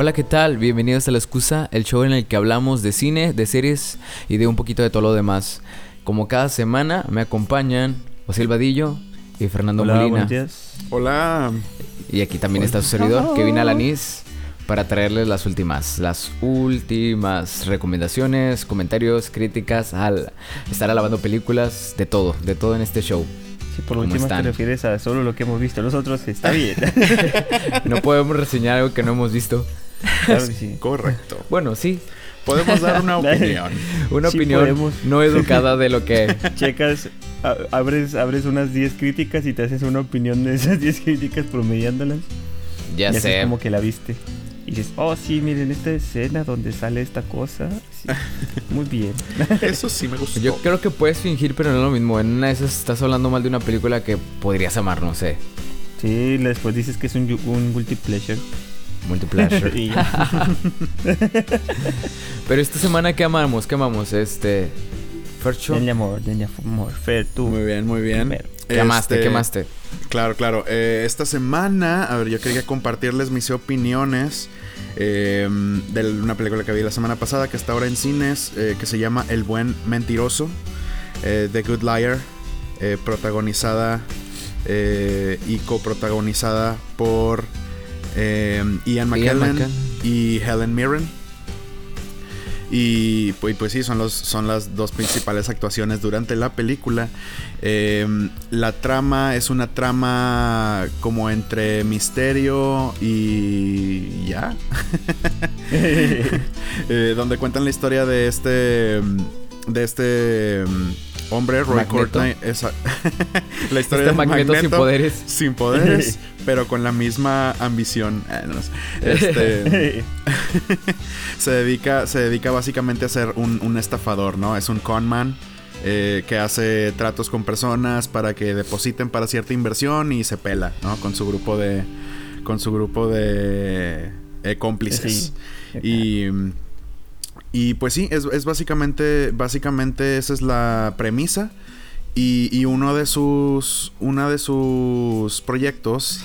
Hola, ¿qué tal? Bienvenidos a La Excusa, el show en el que hablamos de cine, de series y de un poquito de todo lo demás. Como cada semana me acompañan José Vadillo y Fernando Hola, Molina. buenos días. Hola. Y aquí también está su servidor, Kevin Alanis, para traerles las últimas, las últimas recomendaciones, comentarios, críticas, al estar alabando películas, de todo, de todo en este show. Si por ¿Cómo último te refieres a solo lo que hemos visto nosotros, está bien. No podemos reseñar algo que no hemos visto. Claro que sí. Correcto. Bueno, sí, Podemos dar una opinión. una Sí opinión podemos. no educada de lo que... Checas, abres, abres unas 10 críticas y te haces una opinión de esas 10 críticas promediándolas. Ya y sé. es como que la viste. Y dices, oh sí, miren esta escena donde sale esta cosa. Sí, muy bien. Eso sí me gustó. Yo creo que puedes fingir, pero no es lo mismo. En una de esas estás hablando mal de una película que podrías amar, no sé. Sí, después dices que es un, un guilty pleasure. Multipleasure. Y- pero esta semana, ¿qué amamos? ¿Qué amamos? Este... Fercho. denle amor, denle amor. Fer, tú. Muy bien, muy bien. Primero. ¿Qué amaste? Este, ¿Qué amaste? Claro, claro. Eh, esta semana, a ver, yo quería compartirles mis opiniones eh, de una película que vi la semana pasada que está ahora en cines, eh, que se llama El Buen Mentiroso, eh, The Good Liar, eh, protagonizada eh, y coprotagonizada por eh, Ian McKellen McKellen. y Helen Mirren. Y pues, pues sí, son, los, son las dos principales actuaciones durante la película. Eh, la trama es una trama como entre misterio y ya. Eh, donde cuentan la historia de este. De este. Hombre, Roy Magneto. Courtney. esa- la historia Este de magneto, sin poderes. Sin poderes, pero con la misma ambición. Eh, no sé. Este se dedica, se dedica básicamente a ser un, un estafador, ¿no? Es un conman eh, que hace tratos con personas para que depositen para cierta inversión y se pela, ¿no? Con su grupo de, con su grupo de eh, cómplices. Sí. Y, y pues sí, es, es básicamente, básicamente esa es la premisa. Y, y uno de sus, una de sus proyectos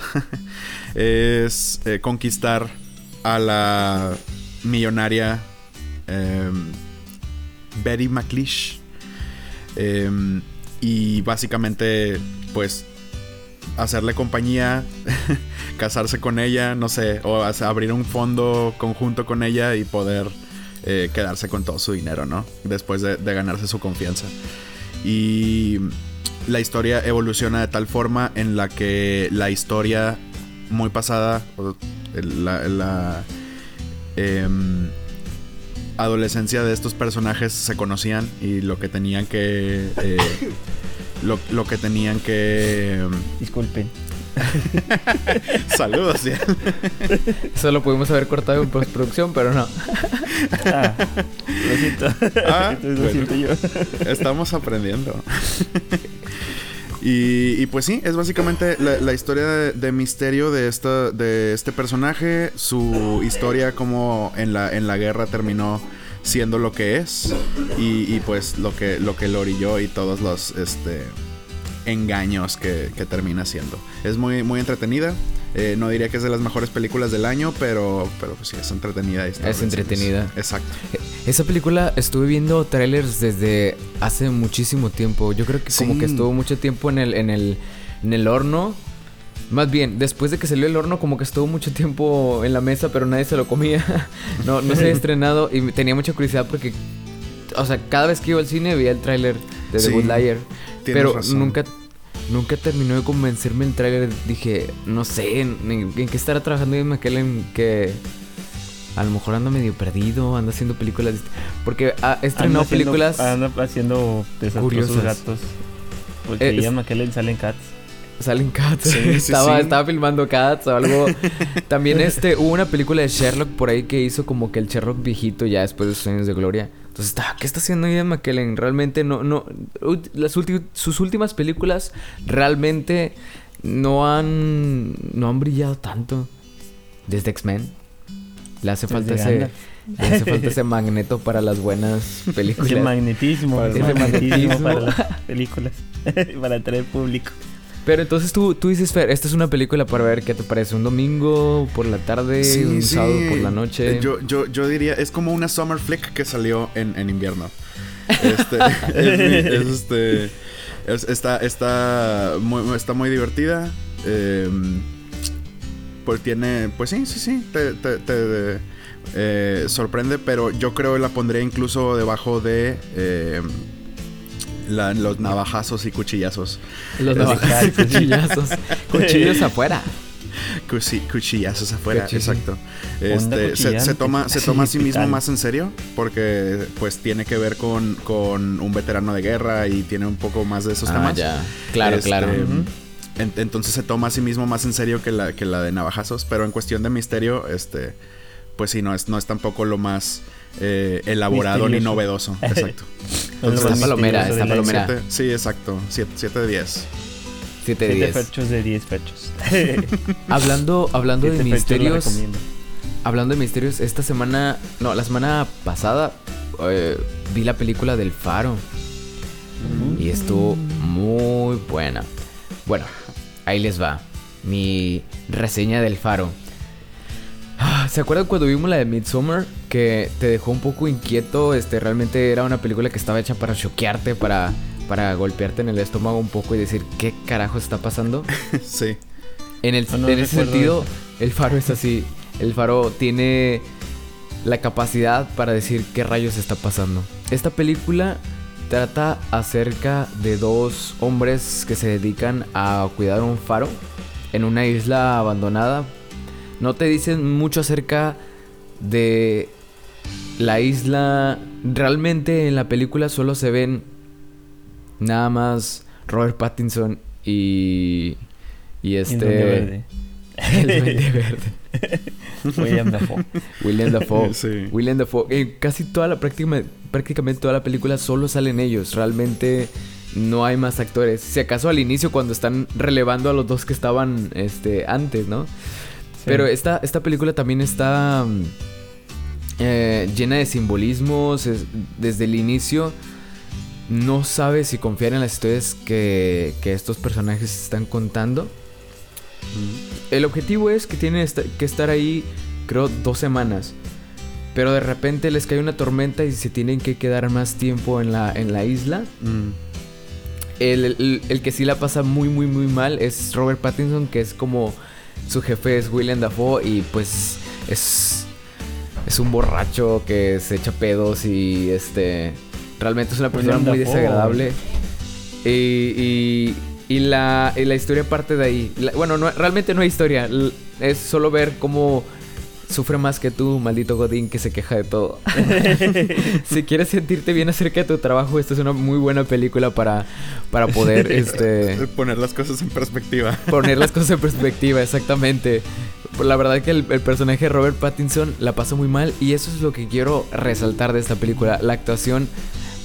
es eh, conquistar a la millonaria em, Betty McLeish. Em, y básicamente, pues, hacerle compañía, casarse con ella, no sé, o abrir un fondo conjunto con ella y poder eh, quedarse con todo su dinero, ¿no? Después de, de ganarse su confianza. Y la historia evoluciona de tal forma en la que la historia muy pasada, la, em, adolescencia de estos personajes se conocían y lo que tenían que... eh, lo, lo que tenían que... em, Disculpen. Saludos, ya. Eso lo pudimos haber cortado en postproducción, pero no. Ah, lo siento. Ah, Entonces lo bueno. siento yo. Estamos aprendiendo. y, y pues sí, es básicamente la, la historia de, de misterio de, esta, de este personaje, su historia como en la, en la guerra terminó siendo lo que es y, y pues lo que, lo que lo orilló y todos los este, engaños que, que termina siendo. Es muy, muy entretenida. Eh, no diría que es de las mejores películas del año, pero, pero pues sí, es entretenida. Es entretenida. Exacto. Esa película estuve viendo trailers desde hace muchísimo tiempo. Yo creo que como que estuvo mucho tiempo en el, en el, en el horno. Más bien, después de que salió el horno, como que estuvo mucho tiempo en la mesa, pero nadie se lo comía. no, no se había estrenado y tenía mucha curiosidad porque, o sea, cada vez que iba al cine veía el tráiler de The Sí, Good Liar. Tienes Pero razón. nunca, nunca terminó de convencerme el tráiler. Dije, no sé, en, en- en qué estará trabajando Ian McKellen que a lo mejor anda medio perdido, anda haciendo películas. Porque ha estrenado Anda haciendo- películas. Anda haciendo desastrosos curiosas. gatos. Porque Eh, es- Ian McKellen sale en Cats. Salen Cats. Sí, sí, estaba, sí. estaba filmando Cats o algo. También este, hubo una película de Sherlock por ahí que hizo como que el Sherlock viejito ya después de sus años de gloria. Entonces estaba, ¿qué está haciendo Ian McKellen? Realmente no, no. Las sus últimas películas realmente no han. no han brillado tanto. Desde X-Men. Le hace Desde falta ese. Le hace falta ese magneto para las buenas películas. Ese magnetismo. Para el ese magnetismo magnetismo. para las películas. para atraer público. Pero entonces tú, tú dices, Fer, esta es una película para ver qué te parece, un domingo por la tarde, Sí, un sí. sábado por la noche. Eh, Yo, yo, yo diría, es como una summer flick que salió en, en invierno. Este, es, este, es- está, está, muy, está muy divertida. eh, pues tiene, pues sí, sí, sí, te, te- te, eh, sorprende, pero yo creo que la pondría incluso debajo de eh, la- los navajazos y cuchillazos. Los navajas y cuchillazos. Cuchillos afuera. Cuchi- cuchillazos afuera, Cuchillo. exacto. Este, se, toma, se toma a sí mismo más en serio porque pues tiene que ver con, con un veterano de guerra y tiene un poco más de esos Ah, temas. ya. Claro, Este, claro. En- entonces se toma a sí mismo más en serio que la, que la de navajazos, pero en cuestión de misterio, este, pues sí, no es, no es tampoco lo más eh, elaborado ni novedoso. Exacto. No es lo Está palomera, está palomera. Siete- sí, exacto. 7 de 10. 7 de Siete 10. fechos de 10 fechos. Hablando, hablando de misterios. Hablando de misterios, esta semana. No, la semana pasada. eh, vi la película del Faro. Y estuvo muy buena. Bueno, ahí les va. Mi reseña del Faro. Ah, ¿Se acuerdan cuando vimos la de Midsommar? Que te dejó un poco inquieto. Este, realmente era una película que estaba hecha para choquearte, para, para golpearte en el estómago un poco y decir, ¿qué carajo está pasando? sí. En, el, No, no en ese sentido, el faro es así. El faro tiene la capacidad para decir qué rayos está pasando. Esta película trata acerca de dos hombres que se dedican a cuidar un faro en una isla abandonada. No te dicen mucho acerca de la isla. Realmente en la película solo se ven nada más Robert Pattinson y y este Duende Verde. el Duende Verde. William Dafoe. William Dafoe. Sí. William Dafoe. En casi toda la práctica, prácticamente toda la película solo salen ellos. Realmente no hay más actores. Si acaso al inicio cuando están relevando a los dos que estaban este, antes, ¿no? Pero esta, esta película también está mm, eh, llena de simbolismos. es- desde el inicio no sabes si confiar en las historias que, que estos personajes están contando. El objetivo es que tienen que estar ahí, creo, dos semanas. Pero de repente les cae una tormenta y se tienen que quedar más tiempo en la, en la isla. Mm. El, el- el que sí la pasa muy, muy, muy mal es Robert Pattinson, que es como su jefe es William Dafoe y pues es, es un borracho que se echa pedos y este realmente es una persona William muy Dafoe. desagradable. Y, y, y la, y la historia parte de ahí. La- bueno, no, realmente no hay historia, es solo ver cómo sufre más que tú, maldito Godín, que se queja de todo. si quieres sentirte bien acerca de tu trabajo, esta es una muy buena película para, para poder este, Poner las cosas en perspectiva. poner las cosas en perspectiva, exactamente. La verdad que el, el personaje de Robert Pattinson la pasa muy mal y eso es lo que quiero resaltar de esta película. La actuación,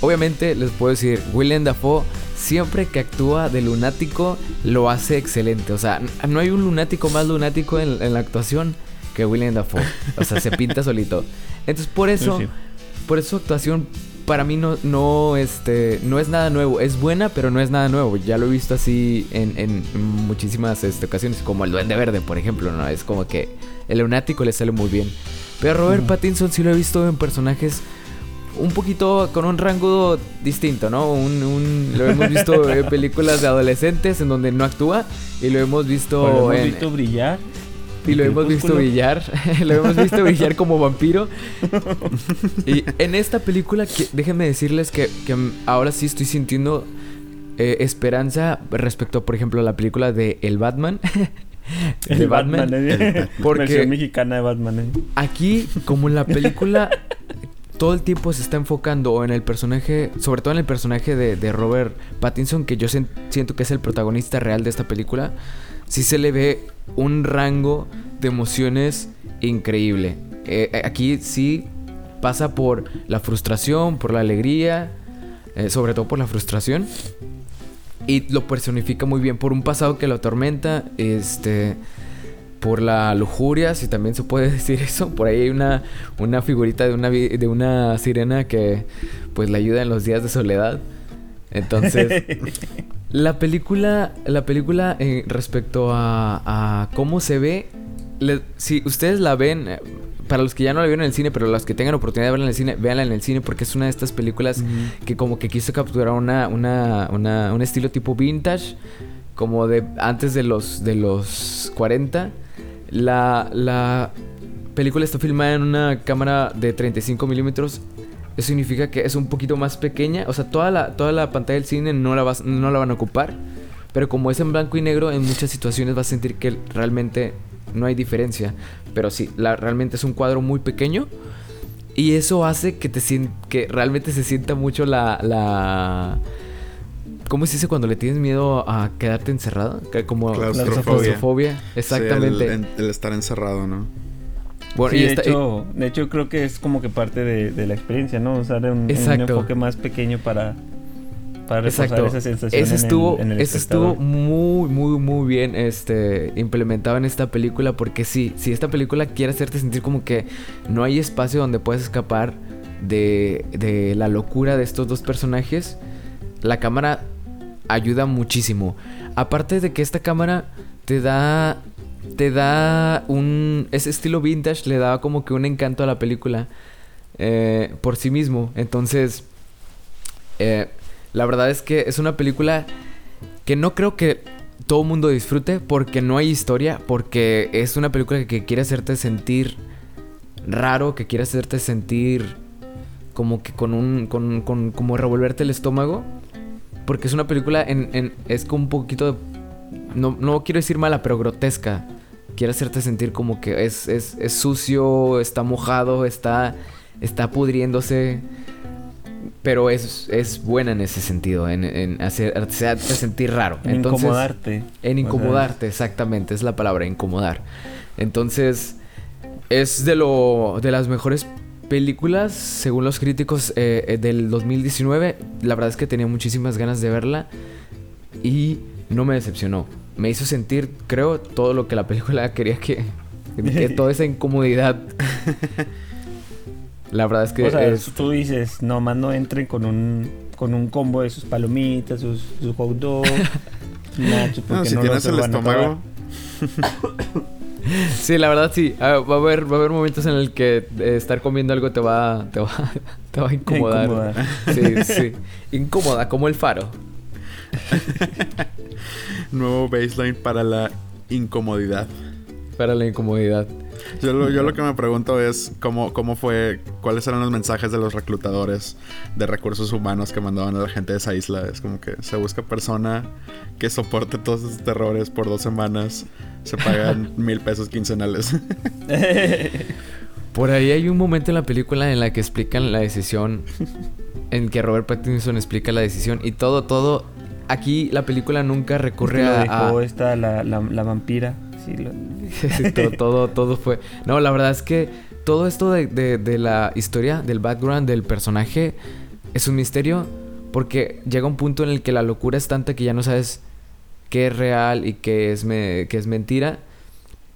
obviamente les puedo decir, William Dafoe siempre que actúa de lunático lo hace excelente. O sea, no hay un lunático más lunático en, en la actuación que William Dafoe. O sea, se pinta solito. Entonces por eso... Sí. Por eso su actuación para mí no, no, este, no es nada nuevo. Es buena, pero no es nada nuevo. Ya lo he visto así en, en muchísimas este, ocasiones, como el Duende Verde, por ejemplo. ¿no? Es como que el lunático le sale muy bien. Pero Robert. Pattinson sí lo he visto en personajes un poquito con un rango distinto, ¿no? Un, un- lo hemos visto en películas de adolescentes en donde no actúa y lo hemos visto lo hemos en, visto brillar. Y lo hemos visto brillar. lo hemos visto brillar como vampiro. Y en esta película, que- déjenme decirles que, que ahora sí estoy sintiendo eh, esperanza respecto, por ejemplo, a la película de El Batman. de El Batman. Batman. ¿eh? Porque- Versión mexicana de Batman. ¿eh? Aquí, como en la película, todo el tiempo se está enfocando en el personaje, sobre todo en el personaje de, de Robert Pattinson, que yo siento que es el protagonista real de esta película, sí se le ve un rango de emociones increíble. Eh, eh, aquí sí pasa por la frustración, por la alegría, eh, sobre todo por la frustración. Y lo personifica muy bien por un pasado que lo atormenta, este, por la lujuria, si también se puede decir eso. Por ahí hay una, una figurita de una, de una sirena que pues le ayuda en los días de soledad. Entonces, La película, la película eh, respecto a, a cómo se ve, le- si ustedes la ven, eh, para los que ya no la vieron en el cine, pero los que tengan oportunidad de verla en el cine, véanla en el cine porque es una de estas películas que como que quiso capturar una, una, una- un estilo tipo vintage, como de antes de los, de los 40. La, la película está filmada en una cámara de 35 milímetros. Eso significa que es un poquito más pequeña. O sea, toda la, toda la pantalla del cine no la, vas- no la van a ocupar. Pero como es en blanco y negro, en muchas situaciones vas a sentir que realmente no hay diferencia. Pero sí, la, realmente es un cuadro muy pequeño. Y eso hace que te que realmente se sienta mucho la, la ¿Cómo se dice cuando le tienes miedo a quedarte encerrado? Como Claustrofobia. claustrofobia. Exactamente. Sí, el, en- el estar encerrado, ¿no? Bueno, Sí, y de, esta- hecho, de hecho creo que es como que parte de, de la experiencia, ¿no? Usar un, enfoque más pequeño para, para Exacto. esa sensación en el- estuvo, en el ese estuvo muy, muy, muy bien este, implementado en esta película. Porque sí, si esta película quiere hacerte sentir como que no hay espacio donde puedes escapar de, de la locura de estos dos personajes, la cámara ayuda muchísimo. Aparte de que esta cámara te da. Te da un. Ese estilo vintage le daba como que un encanto a la película. eh, por sí mismo. Entonces. eh, la verdad es que es una película que no creo que todo mundo disfrute porque no hay historia, porque es una película que quiere hacerte sentir raro, que quiere hacerte sentir como que con un, con, con- como revolverte el estómago, porque es una película en, en- es como un poquito, no, no quiero decir mala, pero grotesca. Quiere hacerte sentir como que es, es, es sucio, está mojado, está, está pudriéndose. Pero es, es buena en ese sentido, en, en hacer, hacerte sentir raro. En Entonces, incomodarte. En O sea, incomodarte, exactamente, es la palabra, incomodar. Entonces, es de lo de las mejores películas, según los críticos, eh, eh, del 2019. La verdad es que tenía muchísimas ganas de verla y no me decepcionó. Me hizo sentir, creo, todo lo que la película quería que... que toda esa incomodidad. La verdad es que o sea, es- tú dices, nomás no entren con un, con un combo de sus palomitas, sus, sus hot dogs, sus nachos, No, porque si no tienes el estómago, Sí, la verdad sí. Ah, va a haber va a haber momentos en el que eh, estar comiendo algo te va te va te va a incomodar. Incomodar. Sí, sí. Incómoda como el faro. nuevo baseline para la incomodidad. Para la incomodidad. Yo lo, yo lo que me pregunto es cómo, cómo fue, cuáles eran los mensajes de los reclutadores de recursos humanos que mandaban a la gente de esa isla. Es como que se busca persona que soporte todos esos terrores por dos semanas. Se pagan mil pesos quincenales. Por ahí hay un momento en la película en la que explican la decisión. En que Robert Pattinson explica la decisión. Y todo, todo. Aquí la película nunca Es que recurre lo a. dejó a- esta, la, la, la vampira. Sí, lo- todo, todo, todo fue. No, la verdad es que todo esto de, de- de la historia, del background del personaje, es un misterio. Porque llega un punto en el que la locura es tanta que ya no sabes qué es real y qué es, me- qué es mentira.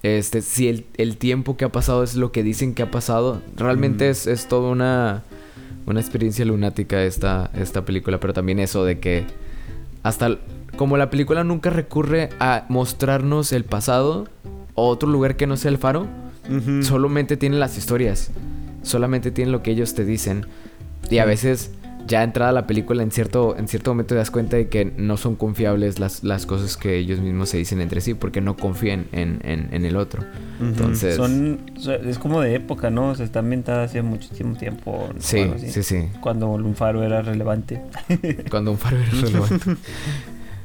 Este, si el, el tiempo que ha pasado es lo que dicen que ha pasado. Realmente Mm. es, es toda una, una experiencia lunática esta, esta película. Pero también eso de que hasta como la película nunca recurre a mostrarnos el pasado o otro lugar que no sea el faro, solamente tiene las historias. Solamente tiene lo que ellos te dicen. Y a veces, ya entrada la película, en cierto, en cierto momento te das cuenta de que no son confiables las, las cosas que ellos mismos se dicen entre sí, porque no confían en, en- en el otro. Entonces, Son, es como de época, ¿no? O sea, está ambientada hace muchísimo tiempo. sí, sí, sí. Cuando un faro era relevante. Cuando un faro era relevante.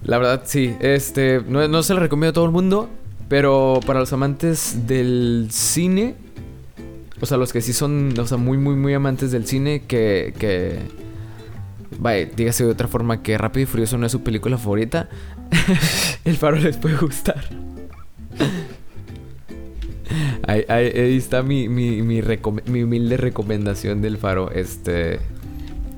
La verdad, sí. Este, no, no se lo recomiendo a todo el mundo, pero para los amantes del cine, o sea, los que sí son, o sea, muy, muy, muy amantes del cine, que, que, vaya, dígase de otra forma que Rápido y Furioso no es su película favorita, el faro les puede gustar. Ahí, está mi, mi, mi humilde recomendación del faro. Este.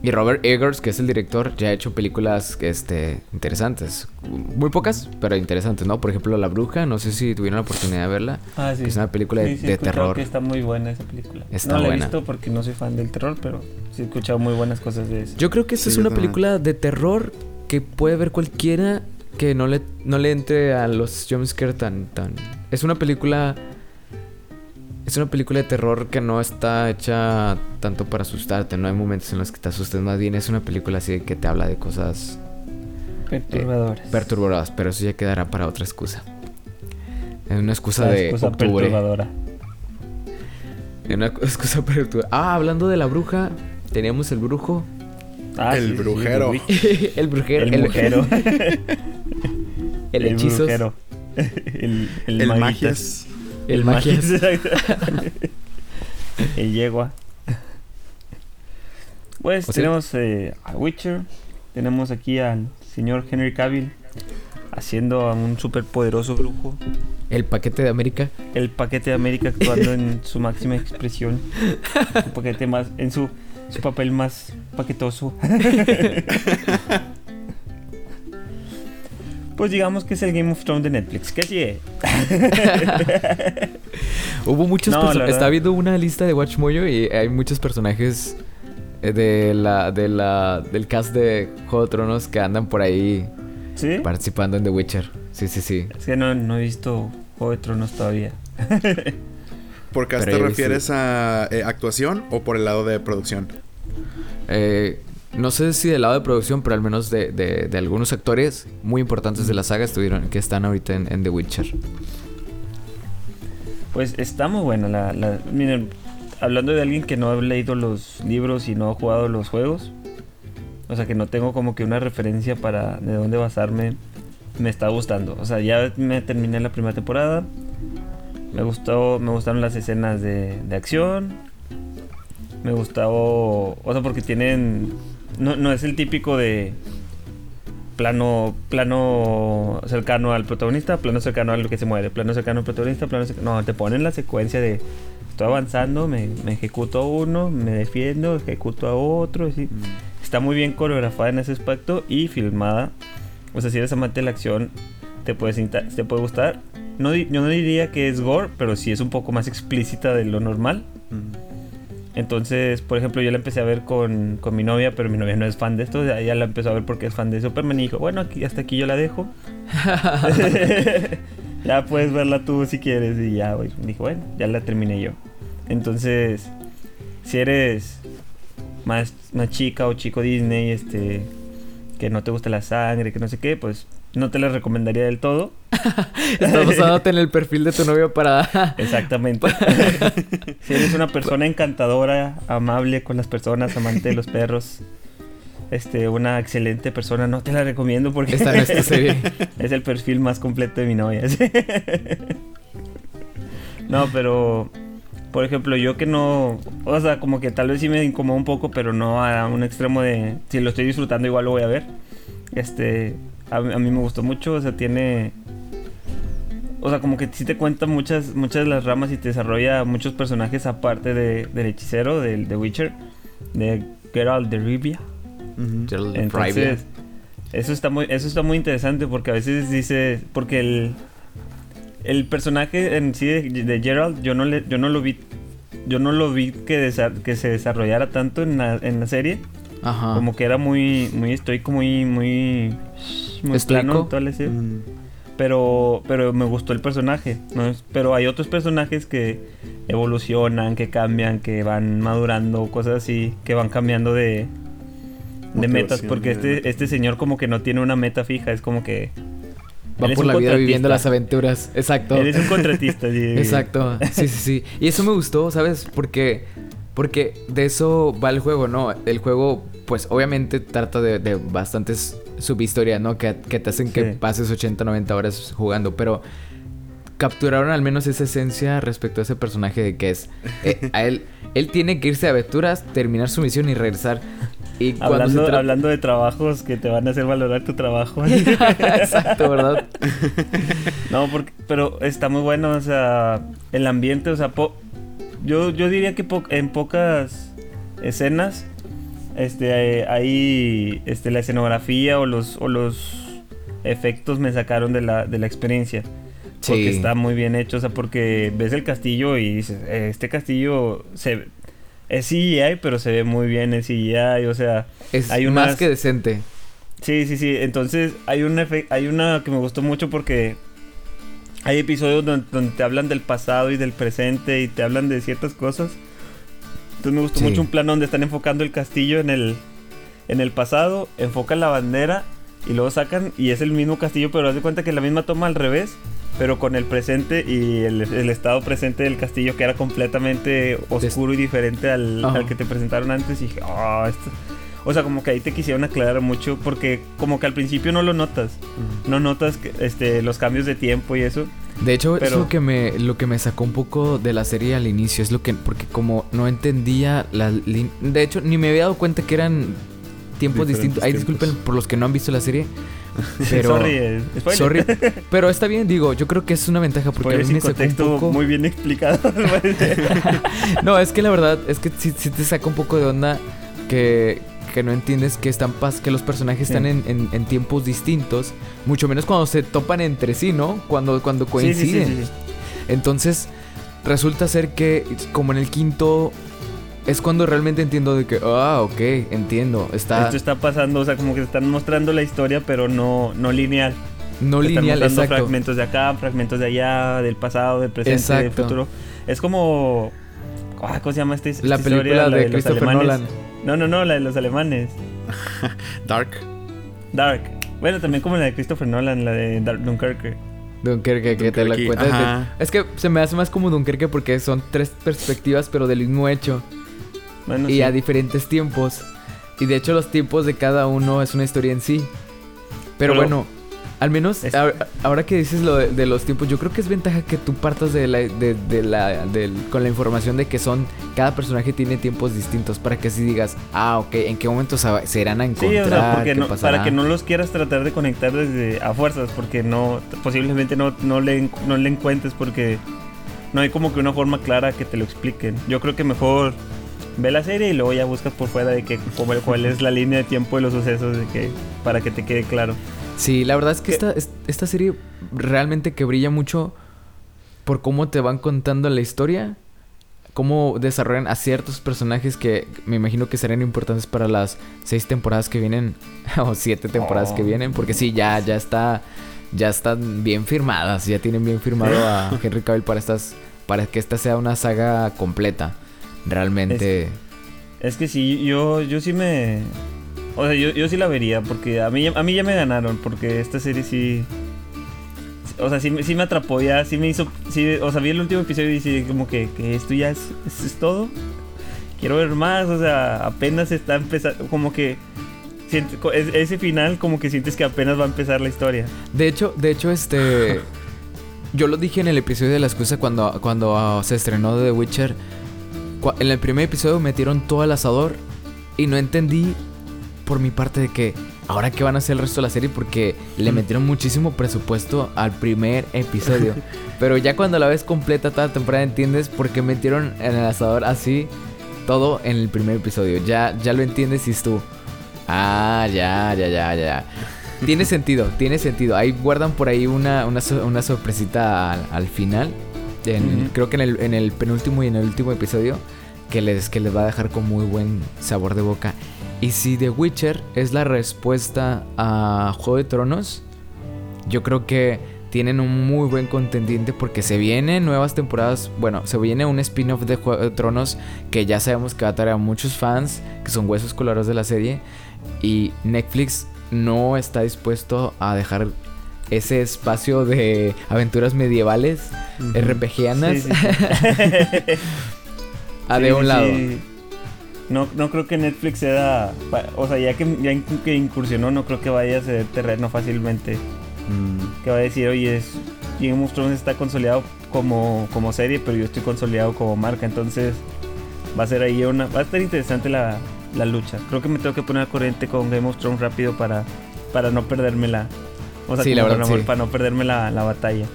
Y Robert Eggers, que es el director, ya ha hecho películas este, interesantes. Muy pocas, pero interesantes, ¿no? Por ejemplo, La Bruja, no sé si tuvieron la oportunidad de verla. Ah, sí. que es una película de, Sí, sí, he de escuchado terror. que está muy buena esa película. Está no la he visto porque no soy fan del terror, pero sí he escuchado muy buenas cosas de eso. Yo creo que esta Sí, es una también. película de terror que puede ver cualquiera que no le, no le entre a los jumpscares tan, tan... Es una película... Es una película de terror que no está hecha tanto para asustarte. No hay momentos en los que te asustes. Más bien es una película así que te habla de cosas Perturbadoras. perturbadoras. Pero eso ya quedará para otra excusa. Es una excusa Esa de excusa octubre. perturbadora. Es una excusa perturbadora. Ah, hablando de la bruja. Teníamos el brujo. Ah, El sí, brujero. El brujero. El brujero. el hechizos. brujero. El, el, El magias. El magias. exacto. el yegua. Pues O sea- tenemos eh, a Witcher. Tenemos aquí al señor Henry Cavill haciendo a un super poderoso brujo. El paquete de América. El paquete de América actuando en su máxima expresión. Su paquete más. En su, su papel más paquetoso. Pues digamos que es el Game of Thrones de Netflix. ¿Qué sigue? Hubo muchos No, personajes. Estaba viendo una lista de Watch Mojo y hay muchos personajes eh, de la, de la, del cast de Juego de Tronos que andan por ahí ¿Sí? participando en The Witcher. Sí, sí, sí. Es que no, no he visto Juego de Tronos todavía. ¿Por cast te refieres a eh, actuación o por el lado de producción? Eh, no sé si del lado de producción, pero al menos de, de- algunos actores muy importantes de la saga estuvieron, que están ahorita en, en The Witcher. Pues está muy buena la, la- Miren, hablando de alguien que no ha leído los libros y no ha jugado los juegos. O sea que no tengo como que una referencia para de dónde basarme. Me está gustando. O sea, ya me terminé la primera temporada. Me gustó, me gustaron las escenas de, de acción. Me gustó, o sea, porque tienen, no, no es el típico de plano, plano cercano al protagonista, plano cercano al que se muere, plano cercano al protagonista, plano cercano, no, te ponen la secuencia de estoy avanzando, me, me ejecuto a uno, me defiendo, ejecuto a otro, así. Está muy bien coreografada en ese aspecto y filmada. O sea, si eres amante de la acción, te puede, te puede gustar. No, yo no diría que es gore, pero sí es un poco más explícita de lo normal. Entonces, por ejemplo, yo la empecé a ver con, con mi novia, pero mi novia no es fan de esto. Ella la empezó a ver porque es fan de Superman y dijo, bueno, aquí, hasta aquí yo la dejo. ya puedes verla tú si quieres. Y ya, güey, dije, bueno, ya la terminé yo. Entonces, si eres más, más chica o chico Disney, este, que no te gusta la sangre, que no sé qué, pues no te la recomendaría del todo. Estás basándote en el perfil de tu novio para... Exactamente. si eres una persona encantadora, amable con las personas, amante de los perros, este, una excelente persona, no te la recomiendo porque Esta no es tu serie. es el perfil más completo de mi novia. no, pero por ejemplo, yo que no, o sea, como que tal vez sí me incomoda un poco, pero no a un extremo de si lo estoy disfrutando igual lo voy a ver. Este, a, a mí me gustó mucho, o sea, tiene o sea, como que sí te cuenta muchas, muchas de las ramas y te desarrolla muchos personajes aparte de, del hechicero, del The Witcher, de Geralt de Rivia. Gerald Rivia. Entonces, eso está muy, eso está muy interesante porque a veces dice, porque el, el personaje en sí de, de Geralt, yo no le, yo no lo vi, yo no lo vi que, desa- que se desarrollara tanto en la, en la serie, Ajá. como que era muy, muy estoico, muy, muy, muy plano toda la serie. Pero, pero me gustó el personaje, Pero hay otros personajes que evolucionan, que cambian, que van madurando, cosas así, que van cambiando de, de metas. Porque este, este señor como que no tiene una meta fija, es como que... Va por la vida viviendo las aventuras. Exacto. Él es un contratista. sí. Exacto. Sí, sí, sí. Y eso me gustó, ¿sabes? Porque, porque de eso va el juego, ¿no? El juego, pues obviamente trata de, de bastantes subhistorias, ¿no? Que, que te hacen que pases 80, 90 horas jugando. Pero capturaron al menos esa esencia respecto a ese personaje de que es... eh, a él, él tiene que irse a aventuras, terminar su misión y regresar. Y Hablando, tra- hablando de trabajos que te van a hacer valorar tu trabajo. Exacto, ¿verdad? No, porque, pero está muy bueno, o sea, el ambiente, o sea, po- yo, yo diría que po- en pocas escenas, este, eh, ahí, este, la escenografía o los, o los efectos me sacaron de la, de la experiencia. Porque Sí. está muy bien hecho, o sea, porque ves el castillo y dices, "Eh, este castillo se es CGI, pero se ve muy bien el CGI, o sea, Es Hay más que decente. Sí, sí, sí. Entonces hay una, hay una que me gustó mucho porque hay episodios donde, te hablan del pasado y del presente y te hablan de ciertas cosas. Entonces me gustó mucho un plano donde están enfocando el castillo en el, en el pasado, enfocan la bandera y luego sacan y es el mismo castillo, pero haz de cuenta que la misma toma al revés, pero con el presente y el, estado presente del castillo que era completamente oscuro y diferente al, al que te presentaron antes. Y dije, oh, esto o sea, como que ahí te quisieron aclarar mucho porque como que al principio no lo notas. No notas que, este, los cambios de tiempo y eso. De hecho, es lo que, me, lo que me sacó un poco de la serie al inicio. Es lo que... Porque como no entendía la... De hecho, ni me había dado cuenta que eran tiempos distintos. Ay, disculpen por los que no han visto la serie. Pero, sorry, eh, sorry, pero está bien, digo, yo creo que es una ventaja porque a mí me sacó un poco... muy bien explicado. no, es que la verdad es que sí, sí te saca un poco de onda que, que no entiendes que están que los personajes están en, tiempos distintos, mucho menos cuando se topan entre sí, ¿no? Cuando, cuando coinciden. Entonces, resulta ser que como en el quinto es cuando realmente entiendo de que, ah, ok, entiendo. Está... Esto está pasando, o sea, como que están mostrando la historia, pero no, no lineal. No lineal, están exacto. fragmentos de acá, fragmentos de allá, del pasado, del presente, del futuro. Es como... Ah, ¿Cómo se llama este, La película de, Christopher Nolan. No, no, no, la de los alemanes. Dark. Dark. Bueno, también como la de Christopher Nolan, la de Dark Dunkerque. Dunkerque, que te la cuentas. Es que se me hace más como Dunkerque porque son tres perspectivas, pero del mismo hecho. y a diferentes tiempos. Y de hecho, los tiempos de cada uno es una historia en sí. pero bueno, al menos, ahora, que dices lo de, los tiempos, yo creo que es ventaja que tú partas de la, de, la, con la información de que son, cada personaje tiene tiempos distintos para que así digas, ah, ok, ¿en qué momento se irán a encontrar? Sí, o sea, porque no, para que no los quieras tratar de conectar desde a fuerzas, porque no, posiblemente no, no, le, no le encuentres porque no hay como que una forma clara que te lo expliquen. Yo creo que mejor ve la serie y luego ya buscas por fuera de que cuál es la línea de tiempo de los sucesos de que para que te quede claro. Sí, la verdad es que esta, esta serie realmente que brilla mucho por cómo te van contando la historia, cómo desarrollan a ciertos personajes que me imagino que serán importantes para las seis temporadas que vienen o siete temporadas que oh. vienen, porque sí, ya, ya está, ya están bien firmadas, ya tienen bien firmado a Henry Cavill para estas, para que esta sea una saga completa, realmente. Es, es que sí, yo, yo sí me, o sea, yo, yo sí la vería, porque a mí, a mí ya me ganaron, porque esta serie sí... O sea, sí, sí me atrapó, ya sí me hizo... Sí, o sea, vi el último episodio y dije como que, que esto ya es, es, todo. Quiero ver más, o sea, apenas está empezando, como que... ese final como que sientes que apenas va a empezar la historia. De hecho, de hecho, este... Yo lo dije en el episodio de la excusa cuando, cuando ah, se estrenó The Witcher. En el primer episodio metieron todo al asador y no entendí por mi parte de que ahora qué van a hacer el resto de la serie porque le metieron muchísimo presupuesto al primer episodio. Pero ya cuando la ves completa toda la temporada entiendes por qué metieron en el asador así todo en el primer episodio. Ya, ya lo entiendes y es tú. Ah, ya, ya, ya, ya. Tiene sentido, tiene sentido. Ahí guardan por ahí una, una, sorpresita al, final. Creo que en el, en el penúltimo y en el último episodio. Que les, que les va a dejar con muy buen sabor de boca. Y si The Witcher es la respuesta a Juego de Tronos, yo creo que tienen un muy buen contendiente porque se vienen nuevas temporadas. Bueno, se viene un spin-off de Juego de Tronos que ya sabemos que va a traer a muchos fans, que son huesos colorados de la serie. Y Netflix no está dispuesto a dejar ese espacio de aventuras medievales, RPGanas, a de un lado. No, no creo que Netflix sea. O sea, ya que, ya que incursionó, no creo que vaya a ceder terreno fácilmente. Mm. Que va a decir, oye, es, Game of Thrones está consolidado como, como serie, pero yo estoy consolidado como marca. Entonces, va a ser ahí una. Va a estar interesante la, la lucha. Creo que me tengo que poner al corriente con Game of Thrones rápido para, para no perderme la. O sea, la verdad, para no perderme la, la batalla.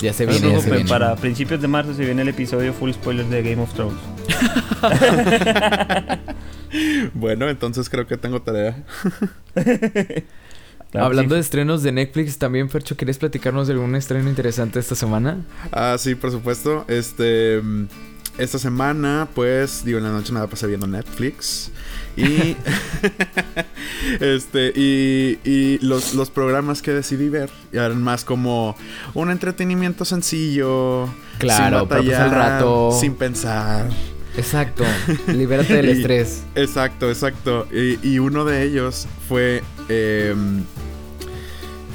Ya se viene, ya se viene. Para principios de marzo se viene el episodio full spoilers de Game of Thrones. bueno, entonces creo que tengo tarea. Hablando de estrenos de Netflix, también Fercho, ¿quieres platicarnos de algún estreno interesante esta semana? Ah, sí, por supuesto. Este esta semana, pues, digo, en la noche nada pasé viendo Netflix. Y. este, y, y los, los, programas que decidí ver eran más como un entretenimiento sencillo. Claro, sin batallar, rato. Sin pensar. Exacto, libérate del estrés. Exacto, exacto. Y, y, uno de ellos fue. Eh,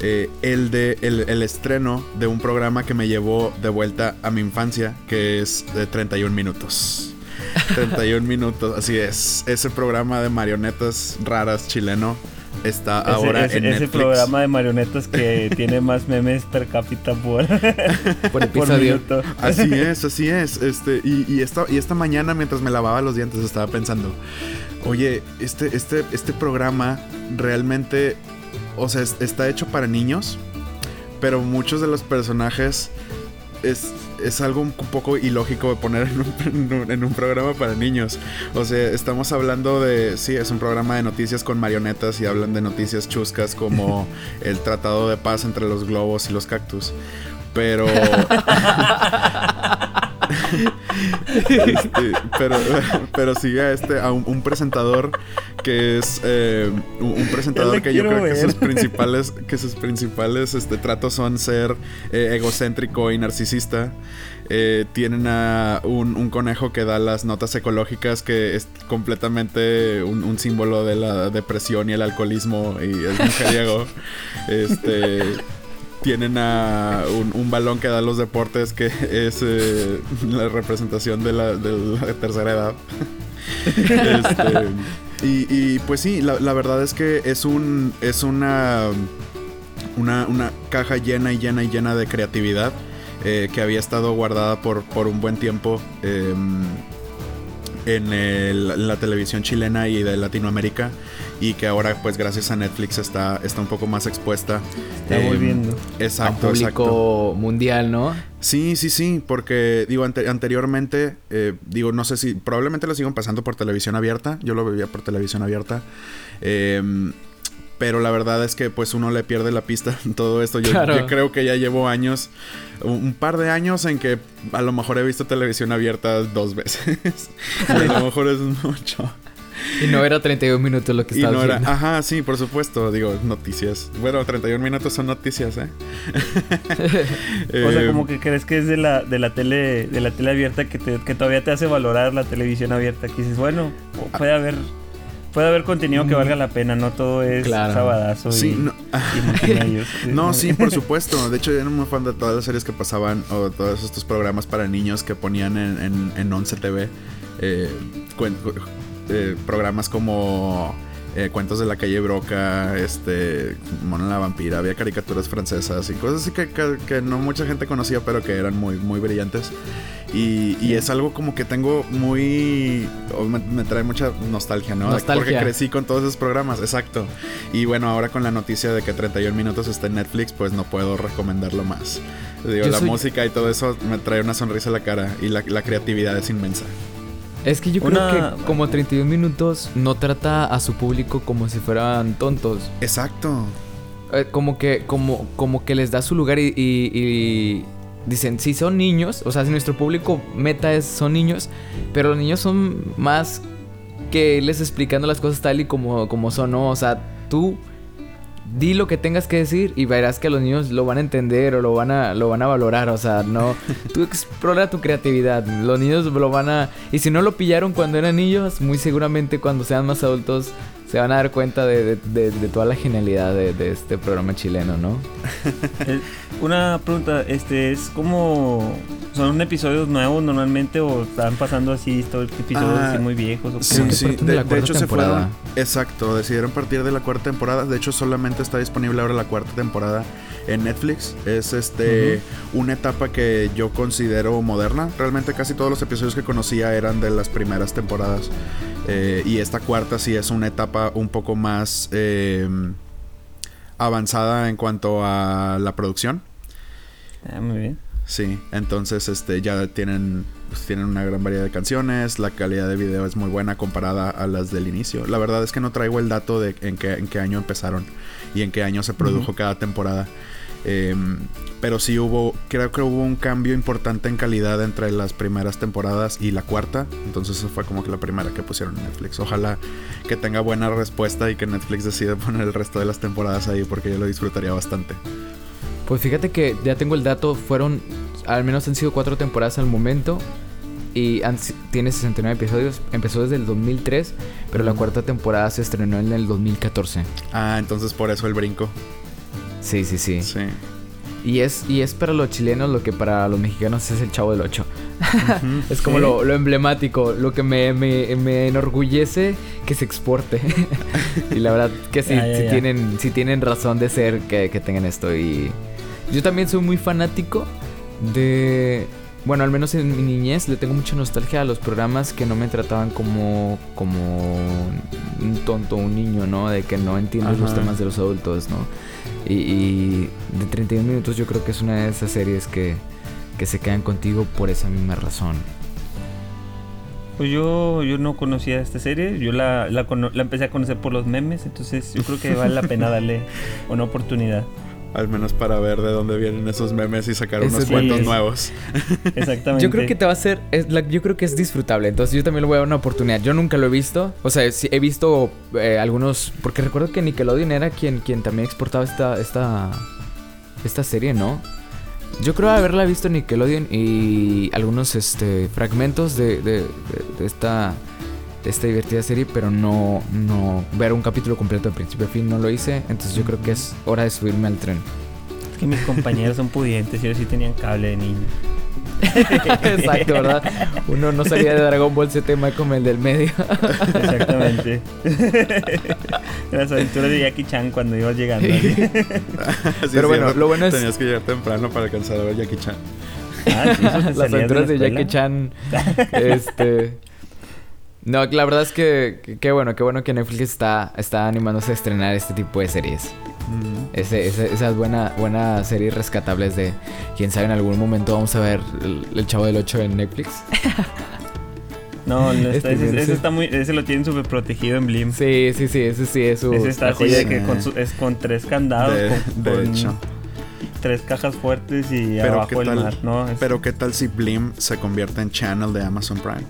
eh, el de el, estreno de un programa que me llevó de vuelta a mi infancia, que es de 31 minutos. 31 minutos, así es. Ese programa de marionetas raras chileno está ahora en Netflix. Ese programa de marionetas que tiene más memes per cápita por, por episodio. así es, así es. Este, y, y, esta, y esta mañana, mientras me lavaba los dientes, estaba pensando: Oye, este, este, este programa realmente o sea, está hecho para niños, pero muchos de los personajes es, es algo un poco ilógico de poner en un, programa para niños. O sea, estamos hablando de, sí, es un programa de noticias con marionetas y hablan de noticias chuscas como el tratado de paz entre los globos y los cactus. Pero... Este, pero, pero sigue a este, a un, presentador que es eh, un, presentador que yo creo que sus principales, que sus principales este, tratos son ser eh, egocéntrico y narcisista. Eh, tienen a un, conejo que da las notas ecológicas, que es completamente un, símbolo de la depresión y el alcoholismo y es mujeriego. este tienen a un, balón que da los deportes que es eh, la representación de la, tercera edad. Este, y, pues sí, la, verdad es que es un es una, una, una caja llena y llena y llena de creatividad eh, que había estado guardada por, por un buen tiempo. Em, en, la televisión chilena y de Latinoamérica y que ahora pues gracias a Netflix está, está un poco más expuesta. Está em, volviendo. Exacto, a público mundial, ¿no? Sí, sí, sí, porque digo anteriormente, eh, digo, no sé si probablemente lo siguen pasando por televisión abierta, yo lo veía por televisión abierta. Eh, pero la verdad es que pues uno le pierde la pista en todo esto. Yo, creo que ya llevo años, un, par de años en que a lo mejor he visto televisión abierta dos veces. a lo mejor es mucho. Y no era 31 minutos lo que estaba no Era, ajá, sí, por supuesto. Digo, noticias. Bueno, 31 minutos son noticias, ¿eh? o sea, como que crees que es de la, de la tele de la tele abierta que, que todavía te hace valorar la televisión abierta. Que dices, bueno, puede haber puede haber contenido que valga la pena, no todo es sabadazo y, no. no, sí, por supuesto. De hecho, yo era muy fan de todas las series que pasaban o todos estos programas para niños que ponían en, en, en 11 TV. Eh, eh, programas como eh, cuentos de la calle Broca, este, Mona la vampira, había caricaturas francesas y cosas así que, que, no mucha gente conocía, pero que eran muy, muy brillantes. Y, y es algo como que tengo muy. Me, trae mucha nostalgia, ¿no? Porque crecí con todos esos programas, exacto. Y bueno, ahora con la noticia de que 31 minutos está en Netflix, pues no puedo recomendarlo más. Digo, la música y todo eso me trae una sonrisa a la cara y la, la creatividad es inmensa. Es que yo creo que como 31 minutos no trata a su público como si fueran tontos. Exacto. Eh, como que, como, como que les da su lugar y, dicen, sí, son niños. O sea, si nuestro público meta es son niños, pero los niños son más que les explicando las cosas tal y como, como son, ¿no? O sea, tú di lo que tengas que decir y verás que los niños lo van a entender o lo van a, lo van a valorar. O sea, no. Tú explora tu creatividad. Los niños lo van a. Y si no lo pillaron cuando eran niños, muy seguramente cuando sean más adultos se van a dar cuenta de, toda la genialidad de, este programa chileno, ¿no? Una pregunta, este es como son episodios nuevos normalmente o están pasando así episodios así ah, muy viejos. sí, sí. De, hecho se fueron. Exacto, decidieron partir de la cuarta temporada. De hecho solamente está disponible ahora la cuarta temporada en Netflix. Es este una etapa que yo considero moderna. Realmente casi todos los episodios que conocía eran de las primeras temporadas. Eh, y esta cuarta sí es una etapa un poco más eh, avanzada en cuanto a la producción. Ah, muy bien. Sí, entonces este ya tienen pues, tienen una gran variedad de canciones, la calidad de video es muy buena comparada a las del inicio. La verdad es que no traigo el dato de en qué, en qué año empezaron y en qué año se produjo cada temporada. Em, pero sí hubo, creo que hubo un cambio importante en calidad entre las primeras temporadas y la cuarta. Entonces eso fue como que la primera que pusieron en Netflix. Ojalá que tenga buena respuesta y que Netflix decida poner el resto de las temporadas ahí porque yo lo disfrutaría bastante. Pues fíjate que ya tengo el dato, fueron, al menos han sido cuatro temporadas al momento y tiene 69 episodios. Empezó desde el 2003, pero la cuarta temporada se estrenó en el 2014. Ah, entonces por eso el brinco. Sí, sí, sí. Sí. Y es, y es para los chilenos lo que para los mexicanos es el Chavo del Ocho. es como lo, emblemático, lo que me, me, enorgullece que se exporte. y la verdad que sí, Tienen, sí tienen razón de ser que, que tengan esto. Y yo también soy muy fanático de... Bueno, al menos en mi niñez le tengo mucha nostalgia a los programas que no me trataban como, como un tonto, un niño, ¿no? De que no entiendes los temas de los adultos, ¿no? Y, de 31 minutos yo creo que es una de esas series que, que se quedan contigo por esa misma razón. Pues yo, yo no conocía esta serie, yo la, la, la empecé a conocer por los memes, entonces yo creo que vale la pena darle una oportunidad. Al menos para ver de dónde vienen esos memes y sacar unos cuentos nuevos. Exactamente. Yo creo que te va a ser. yo creo que es disfrutable. Entonces yo también le voy a dar una oportunidad. Yo nunca lo he visto. O sea, sí, he visto eh, algunos. Porque recuerdo que Nickelodeon era quien, quien también exportaba esta, esta. Esta serie, ¿no? Yo creo haberla visto en Nickelodeon y algunos este, fragmentos de, de, de esta esta divertida serie, pero no, no ver un capítulo completo de principio a fin no lo hice. Entonces yo creo que es hora de subirme al tren. Es que mis compañeros son pudientes y ellos sí tenían cable de niño. Exacto, ¿verdad? Uno no salía de Dragon Ball Z como el del medio. Exactamente. Las aventuras de Jackie Chan cuando iba llegando. Pero bueno, lo bueno es. Tenías que llegar temprano para alcanzar a ver Jackie Chan. Ah, Las aventuras de, de Jackie Chan. Este. No, la verdad es que qué bueno, qué bueno que Netflix está, está animándose a estrenar este tipo de series. esas buenas buena series rescatables de quién sabe en algún momento vamos a ver el, Chavo del 8 en Netflix. No, este, ese, está muy, ese lo tienen súper protegido en Blim. Sí, sí, sí, ese sí es su. Ese está así de que con es con tres candados. De, hecho. Tres cajas fuertes y abajo el mar, ¿no? Pero qué tal si Blim se convierte en channel de Amazon Prime?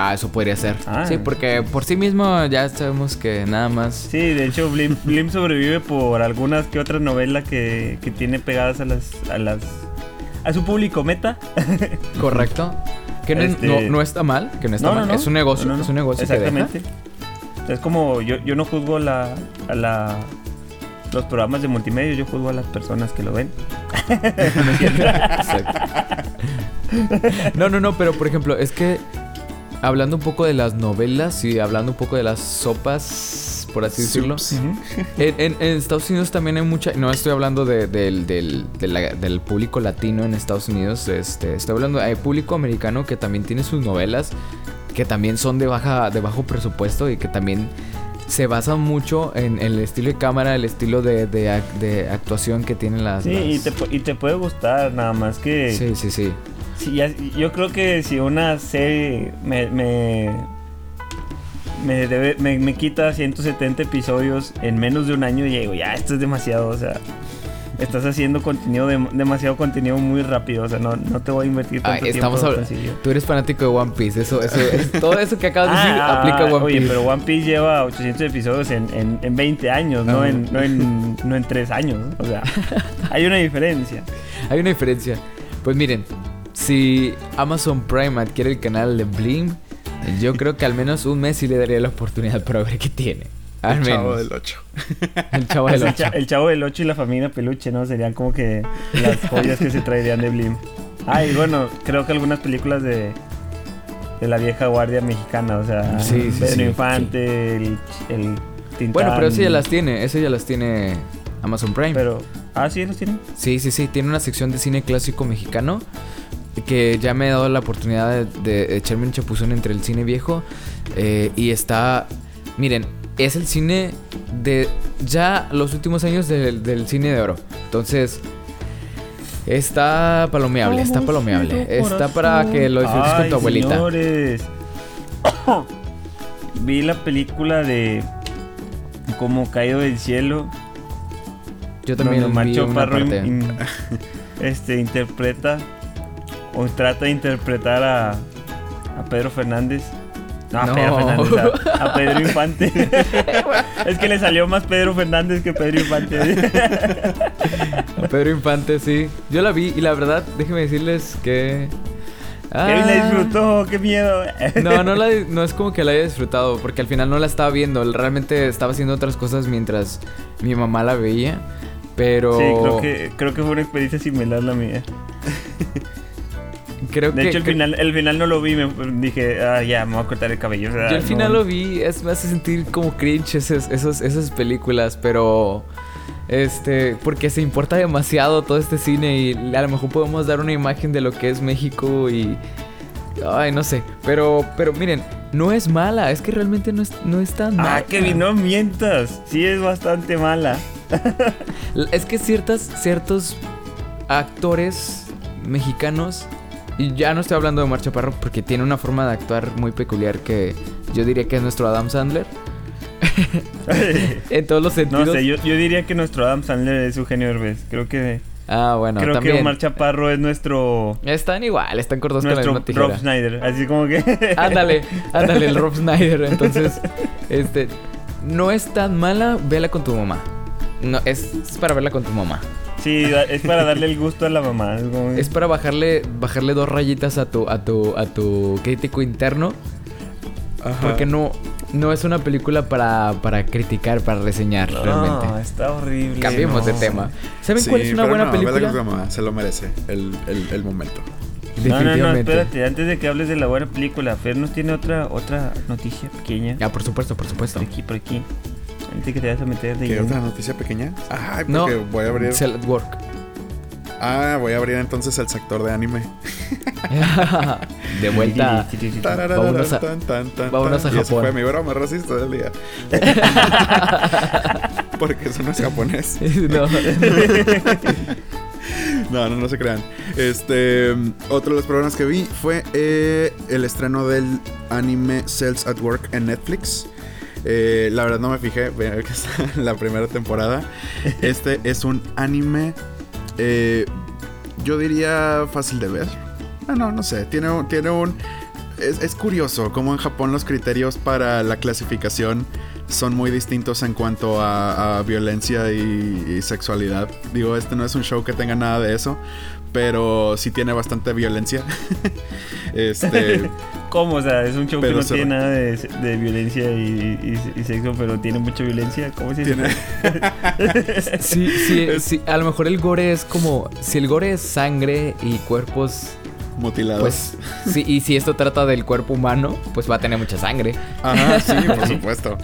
Ah, eso podría ser. Ah. Sí, porque por sí mismo ya sabemos que nada más. Sí, de hecho, Blim, sobrevive por algunas que otras novelas que, que tiene pegadas a las, a las. a su público meta. Correcto. Que no, este no, está mal, que no está mal. es un negocio, es un negocio. Exactamente. Es como yo, yo no juzgo la, a la, los programas de multimedia, yo juzgo a las personas que lo ven. no, no, no, pero por ejemplo, es que hablando un poco de las novelas y hablando un poco de las sopas, por así decirlo. en, Estados Unidos también hay mucha. No estoy hablando del, público latino en Estados Unidos. Este, estoy hablando de público americano que también tiene sus novelas. Que también son de baja, de bajo presupuesto y que también se basan mucho en, el estilo de cámara, el estilo de, actuación que tienen las. Sí, Y, te, y te puede gustar, nada más que. Sí, sí, sí yo creo que si una serie me, me, me, quita 170 episodios en menos de un año, y digo, ya, esto es demasiado, o sea, estás haciendo contenido, demasiado contenido muy rápido, o sea, no, no te voy a invertir tanto estamos tiempo. Tú eres fanático de One Piece, eso, eso, todo eso que acabas de decir ah, aplica a One Piece. Oye, pero One Piece lleva 800 episodios en, en, en 20 años, no, en, no, en, no en 3 años, o sea, hay una diferencia. Hay una diferencia. Pues miren, si Amazon Prime adquiere el canal de Blim, yo creo que al menos un mes sí le daría la oportunidad para ver qué tiene. el Chavo del 8. El Chavo del 8. El, Chavo del 8 y la familia Peluche, ¿no? Serían como que las joyas que se traerían de Blim. Ah, y bueno, creo que algunas películas de, de la vieja guardia mexicana, o sea, sí, Pedro Infante, el, el Tintán. Bueno, pero eso ya las tiene, eso ya las tiene Amazon Prime. Pero, ah, sí, los tiene. Sí, sí, sí, tiene una sección de cine clásico mexicano que ya me he dado la oportunidad de, echarme un chapuzón entre el cine viejo eh, y está, miren, es el cine de ya los últimos años del, cine de oro. Entonces, está palomeable, está palomeable. Está para que lo disfrutes con tu abuelita. Señores. Vi la película de Como caído del cielo Yo también donde vi Macho una Parro parte. in- in- este, interpreta o trata de interpretar a, a Pedro Fernández. No, a No. Pedro Fernández, a, a Pedro Infante. es que le salió más Pedro Fernández que Pedro Infante. Pedro Infante, sí. Yo la vi y la verdad, déjenme decirles que... Kevin la Ah, disfrutó, qué miedo. No, no, la, no es como que la haya disfrutado, porque al final no la estaba viendo. Realmente estaba haciendo otras cosas mientras mi mamá la veía. Pero Sí, creo que, creo que fue una experiencia similar la mía. creo De que- hecho, el que- final, el final no lo vi, me dije, ah, ya, me voy a cortar el cabello. yo al no. final lo vi, es, me hace sentir como cringe esas, esos- esas películas, pero... Este, porque se importa demasiado todo este cine y a lo mejor podemos dar una imagen de lo que es México y... Ay, no sé, pero, pero miren, no es mala, es que realmente no es, no es tan mala. Ah, Kevin, no mientas. Sí es bastante mala. Es que ciertas, ciertos actores mexicanos, y ya no estoy hablando de Omar Chaparro porque tiene una forma de actuar muy peculiar que yo diría que es nuestro Adam Sandler. en todos los No sentidos. sé, yo, yo diría que nuestro Adam Sandler es Eugenio Derbez. Creo que, Ah, bueno, creo también. que Omar Chaparro es nuestro, Están igual, están cortados con la misma tijera. Rob Snyder. Así como que... Ándale, ándale, el Rob Snyder. Entonces, este, no es tan mala, vela con tu mamá. No, es, es para verla con tu mamá. sí, es para darle el gusto a la mamá. Es como Es para bajarle, bajarle dos rayitas a tu, a tu, a tu crítico interno. Porque no, no es una película para, para criticar, para reseñar, No, realmente. está horrible. Cambiemos de no. tema. ¿Saben Sí, cuál es una pero buena no, película? se lo merece el, el, el momento. No, no, no, Definitivamente. espérate, antes de que hables de la buena película, Fer nos tiene otra otra noticia pequeña. Ah, por supuesto, por supuesto. Por aquí, por aquí. Antes que te vayas a meter de ¿Qué otra noticia pequeña? Ay, No, porque voy a abrir. Cell at Work. Ah, voy a abrir entonces el sector de anime. de vuelta. Vámonos a- tan, tan, tan, vámonos a Y esa Japón. fue mi broma racista del día. Porque eso no es japonés. no. No, no, no se crean. Este, otro de los programas que vi fue eh, el estreno del anime Cells at Work en Netflix. Eh, la verdad no me fijé, que está en la primera temporada. Este es un anime, eh, yo diría fácil de ver. No, no, no sé. Tiene tiene un, es, es curioso cómo en Japón los criterios para la clasificación son muy distintos en cuanto a, violencia y sexualidad. Digo, este no es un show que tenga nada de eso, pero sí tiene bastante violencia. este, ¿Cómo? O sea, es un show que no tiene nada de, de violencia y, y- y sexo, pero tiene mucha violencia. ¿Cómo se dice? Sí, sí, Es- sí, a lo mejor el gore es como. Si el gore es sangre y cuerpos. Mutilados. Pues sí, y si esto trata del cuerpo humano, pues va a tener mucha sangre. Ajá, sí, por supuesto.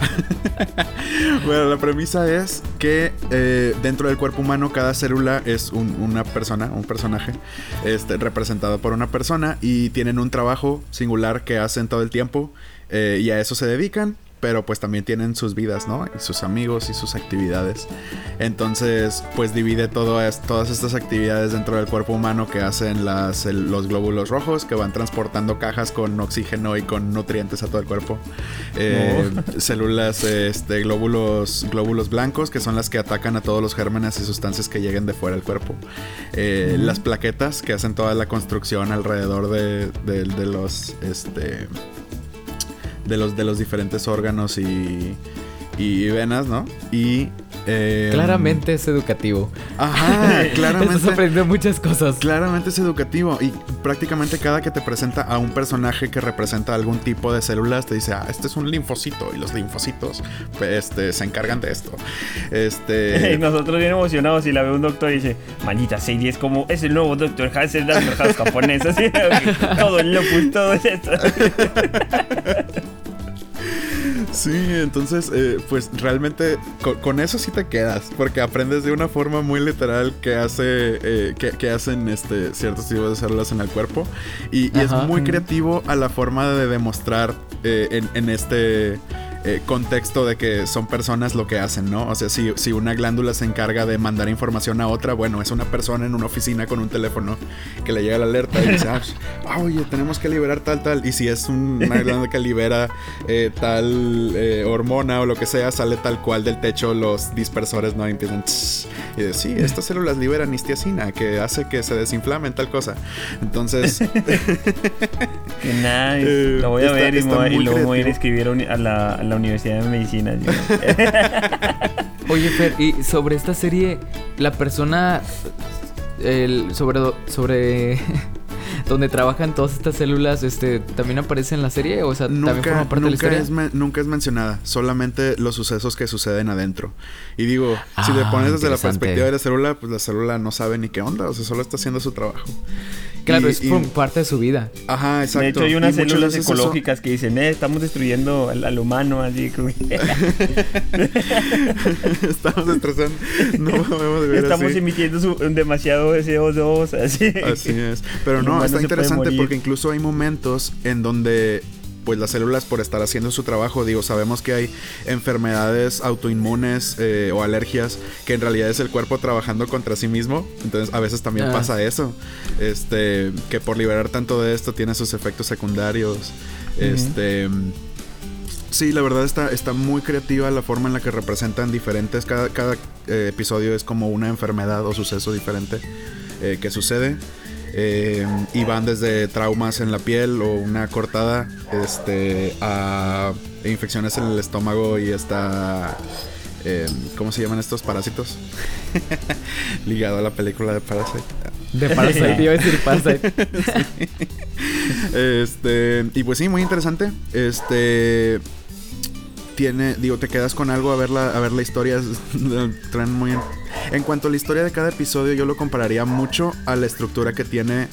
bueno, la premisa es que eh, dentro del cuerpo humano cada célula es un- una persona, un personaje, este, representado por una persona y tienen un trabajo singular que hacen todo el tiempo eh, y a eso se dedican. Pero pues también tienen sus vidas, ¿no? Y sus amigos y sus actividades. Entonces, pues divide todas estas actividades dentro del cuerpo humano que hacen las, el- los glóbulos rojos, que van transportando cajas con oxígeno y con nutrientes a todo el cuerpo. Eh, Células, este, glóbulos, glóbulos blancos, que son las que atacan a todos los gérmenes y sustancias que lleguen de fuera del cuerpo. Eh, Las plaquetas, que hacen toda la construcción alrededor de, de- de los, este, de los, de los diferentes órganos y, y venas, ¿no? Y... eh, Claramente es educativo. Ajá, Estás claramente. aprendiendo muchas cosas. Claramente es educativo y prácticamente cada que te presenta a un personaje que representa algún tipo de células te dice, ah, este es un linfocito y los linfocitos pues, este, se encargan de esto. y Este... nosotros bien emocionados y la ve un doctor y dice, manita Sadie es como, es el nuevo doctor House, el doctor House japonés, así, todo el lupus, todo esto. Sí, entonces, eh, pues realmente con, con eso sí te quedas, porque aprendes de una forma muy literal que hace, eh, que, que hacen este, ciertos tipos de células en el cuerpo. Y, y es muy creativo a la forma de demostrar eh, en, en este eh, contexto de que son personas lo que hacen, ¿no? O sea, si, si una glándula se encarga de mandar información a otra, bueno, es una persona en una oficina con un teléfono que le llega la alerta y dice, ah, oye, tenemos que liberar tal, tal. Y si es una glándula que libera eh, tal eh, hormona o lo que sea, sale tal cual del techo los dispersores, ¿no? Y empiezan, y dice, sí, estas células liberan histiacina que hace que se desinflamen tal cosa. Entonces... Qué nice. lo voy a ver y, luego voy a ir a escribir a la Universidad de Medicina. Oye, Fer, y sobre esta serie, la persona el, sobre sobre donde trabajan todas estas células, este, ¿también aparece en la serie? O sea, nunca, ¿también forma parte de la historia? Es nunca es mencionada, solamente los sucesos que suceden adentro. Y digo, si le ah, pones desde la perspectiva de la célula, pues la célula no sabe ni qué onda, o sea, solo está haciendo su trabajo. Claro, es parte de su vida. Ajá, exacto. De hecho, hay unas células ecológicas que dicen, eh, estamos destruyendo al, humano, así como... estamos estresando. No podemos vivir Estamos emitiendo su, demasiado CO2, así. Así es. Pero no, está interesante porque incluso hay momentos en donde pues las células por estar haciendo su trabajo, digo, sabemos que hay enfermedades autoinmunes eh, o alergias que en realidad es el cuerpo trabajando contra sí mismo, entonces a veces también ah. pasa eso, este, que por liberar tanto de esto tiene sus efectos secundarios, este... Sí, la verdad está, está muy creativa la forma en la que representan diferentes. Cada, cada eh, episodio es como una enfermedad o suceso diferente eh, que sucede. Eh, y van desde traumas en la piel o una cortada este, a infecciones en el estómago y hasta... Eh, ¿Cómo se llaman estos parásitos? Ligado a la película de Parasite. De Parasite, iba a decir Parasite. Este, y pues sí, muy interesante. Este tiene, digo, te quedas con algo a ver la, a ver la historia, traen muy en cuanto a la historia de cada episodio, yo lo compararía mucho a la estructura que tiene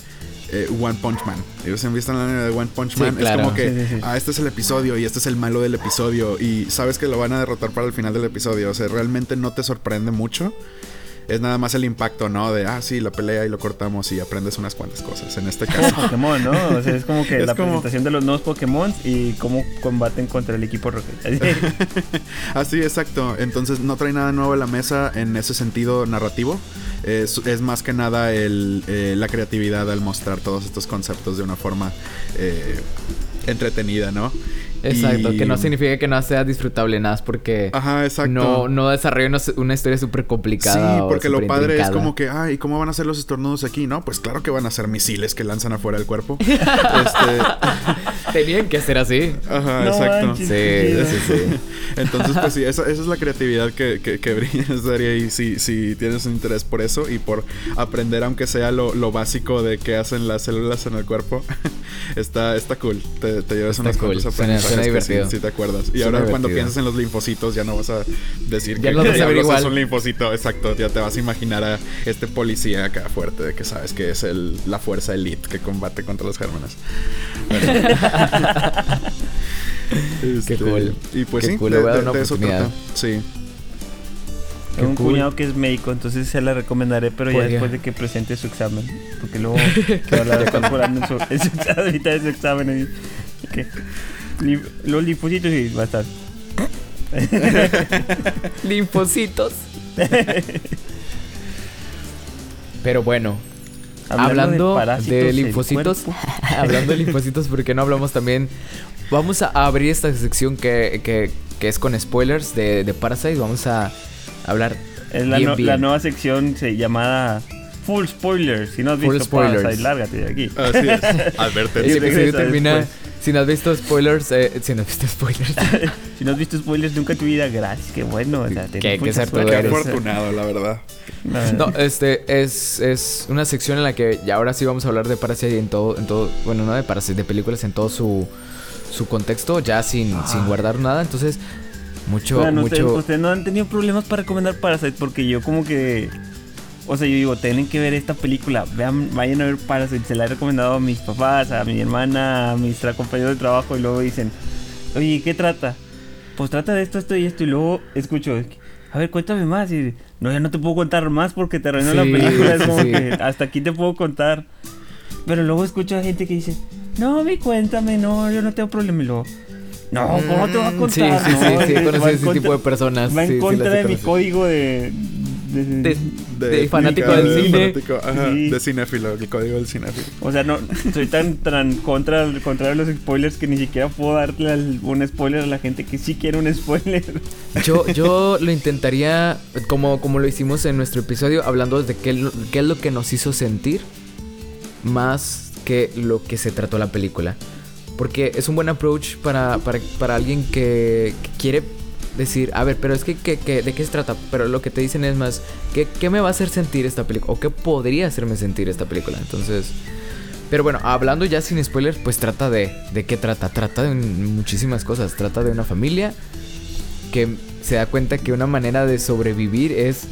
eh, One Punch Man. Ellos se han visto en la línea de One Punch Man. Es como que, ah, este es el episodio y este es el malo del episodio. Y sabes que lo van a derrotar para el final del episodio. O sea, realmente no te sorprende mucho es nada más el impacto, ¿no? De, ah, sí, la pelea y lo cortamos y aprendes unas cuantas cosas. En este caso. Pokémon, ¿no? O sea, es como que la presentación de los nuevos Pokémon y cómo combaten contra el equipo Rocket. Así, exacto. Entonces no trae nada nuevo a la mesa en ese sentido narrativo. Es, más que nada el, eh, la creatividad al mostrar todos estos conceptos de una forma eh, entretenida, ¿no? Exacto, que no significa que no sea disfrutable nada, porque Ajá, exacto. no, no desarrolla una, historia súper complicada. Sí, porque lo padre es como que, ay, ¿cómo van a ser los estornudos aquí? No, pues claro que van a ser misiles que lanzan afuera del cuerpo. este... Tenían que ser así. Ajá, exacto. sí, sí, sí. Entonces, pues sí, esa, esa es la creatividad que, que, que brilla en serie. Y si, si tienes un interés por eso y por aprender, aunque sea lo, lo básico de qué hacen las células en el cuerpo, está, está cool. Te, te llevas unas cool. Suena divertido. Sí, te acuerdas. Y ahora cuando piensas en los linfocitos ya no vas a decir que no es un linfocito. Exacto, ya te vas a imaginar a este policía acá fuerte de que sabes que es el, la fuerza elite que combate contra los gérmenes. Qué este, cool. Y pues sí, cool. de, eso trata. Sí. Tengo un cuñado que es médico, entonces se la recomendaré, pero ya después de que presente su examen. Porque luego que va a estar en su, en su, de su examen. ¿Qué? los linfocitos y va a estar. linfocitos. Pero bueno, hablando, de, linfocitos, hablando de linfocitos, ¿por qué no hablamos también? Vamos a abrir esta sección que, que, que es con spoilers de, de, Parasite. Vamos a hablar. Es la, la nueva sección se, llamada Full Spoilers. Si no has visto Parasite, lárgate de aquí. Así es. Advertencia. termina. Si no has visto spoilers, eh, si no has visto spoilers. si no has visto spoilers nunca en tu vida, gracias, qué bueno. O sea, qué, qué afortunado, la verdad. No, este es, es una sección en la que ya ahora sí vamos a hablar de Parasite en todo, en todo, bueno, no de Parasite, de películas en todo su, su contexto, ya sin, sin guardar nada. Entonces, mucho, mucho. ustedes no han tenido problemas para recomendar Parasite porque yo como que o sea, yo digo, tienen que ver esta película. Vean, vayan a ver Parasite. Se la he recomendado a mis papás, a mi hermana, a mis compañeros de trabajo. Y luego dicen, oye, ¿qué trata? Pues trata de esto, esto y esto. Y luego escucho, a ver, cuéntame más. Y no, ya no te puedo contar más porque te arruinó la película. Es como que hasta aquí te puedo contar. Pero luego escucho a gente que dice, no, mi cuéntame, no, yo no tengo problema. Y luego, No, ¿cómo te va a Mm, contar? Sí, sí, No, sí, sí, en ese contra- tipo de personas. Va en sí, sí, contra de mi código de... de- De- de fanático de- del de cine. fanático, ajá, Sí. De cinéfilo, el código del cinéfilo. O sea, no, soy tan, tan contra, contra de los spoilers que ni siquiera puedo darle al- un spoiler a la gente que sí quiere un spoiler. Yo, yo lo intentaría, como, como lo hicimos en nuestro episodio, hablando de qué es lo que nos hizo sentir, más lo que se trató la película. Porque es un buen approach para, para, para alguien que, quiere decir, a ver, pero es que, que- que- ¿de qué se trata? Pero lo que te dicen es más, ¿qué, ¿qué me va a hacer sentir esta película? ¿O qué podría hacerme sentir esta película? Entonces... Pero bueno, hablando ya sin spoilers, pues trata de... ¿De qué trata? Trata de muchísimas cosas. Trata de una familia que se da cuenta que una manera de sobrevivir es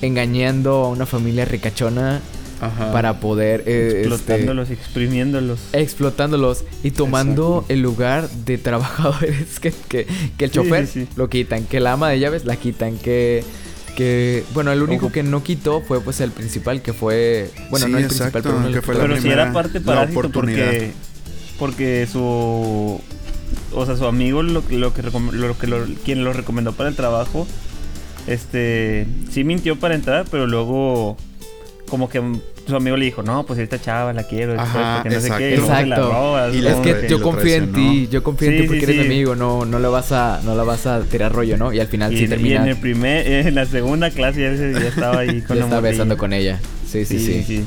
engañando a una familia ricachona Ajá. para poder eh, este, Explotándolos, exprimiéndolos. explotándolos y tomando Exacto. el lugar de trabajadores que, que, que el Sí, chofer sí, lo quitan, que la ama de llaves la quitan, que que bueno, el único Ojo. que no quitó fue pues el principal que fue bueno, Sí, no el exacto, principal, pero uno que fue la Pero si era parte parásito oportunidad. porque porque su o sea, su amigo lo, lo que lo que lo- quien lo recomendó para el trabajo este sí mintió para entrar, pero luego como que su amigo le dijo, "No, pues esta chava la quiero, después, Ajá, porque no sé exacto. qué, la es que yo confío en ti, yo confío en Sí, ti porque sí, eres mi sí. amigo, no no le vas a no la vas a tirar rollo, ¿no? Y al final y, sí en- y termina en el primer en la segunda clase ya, estaba ahí con ya la morrilla. besando con ella. Sí, sí, sí. sí.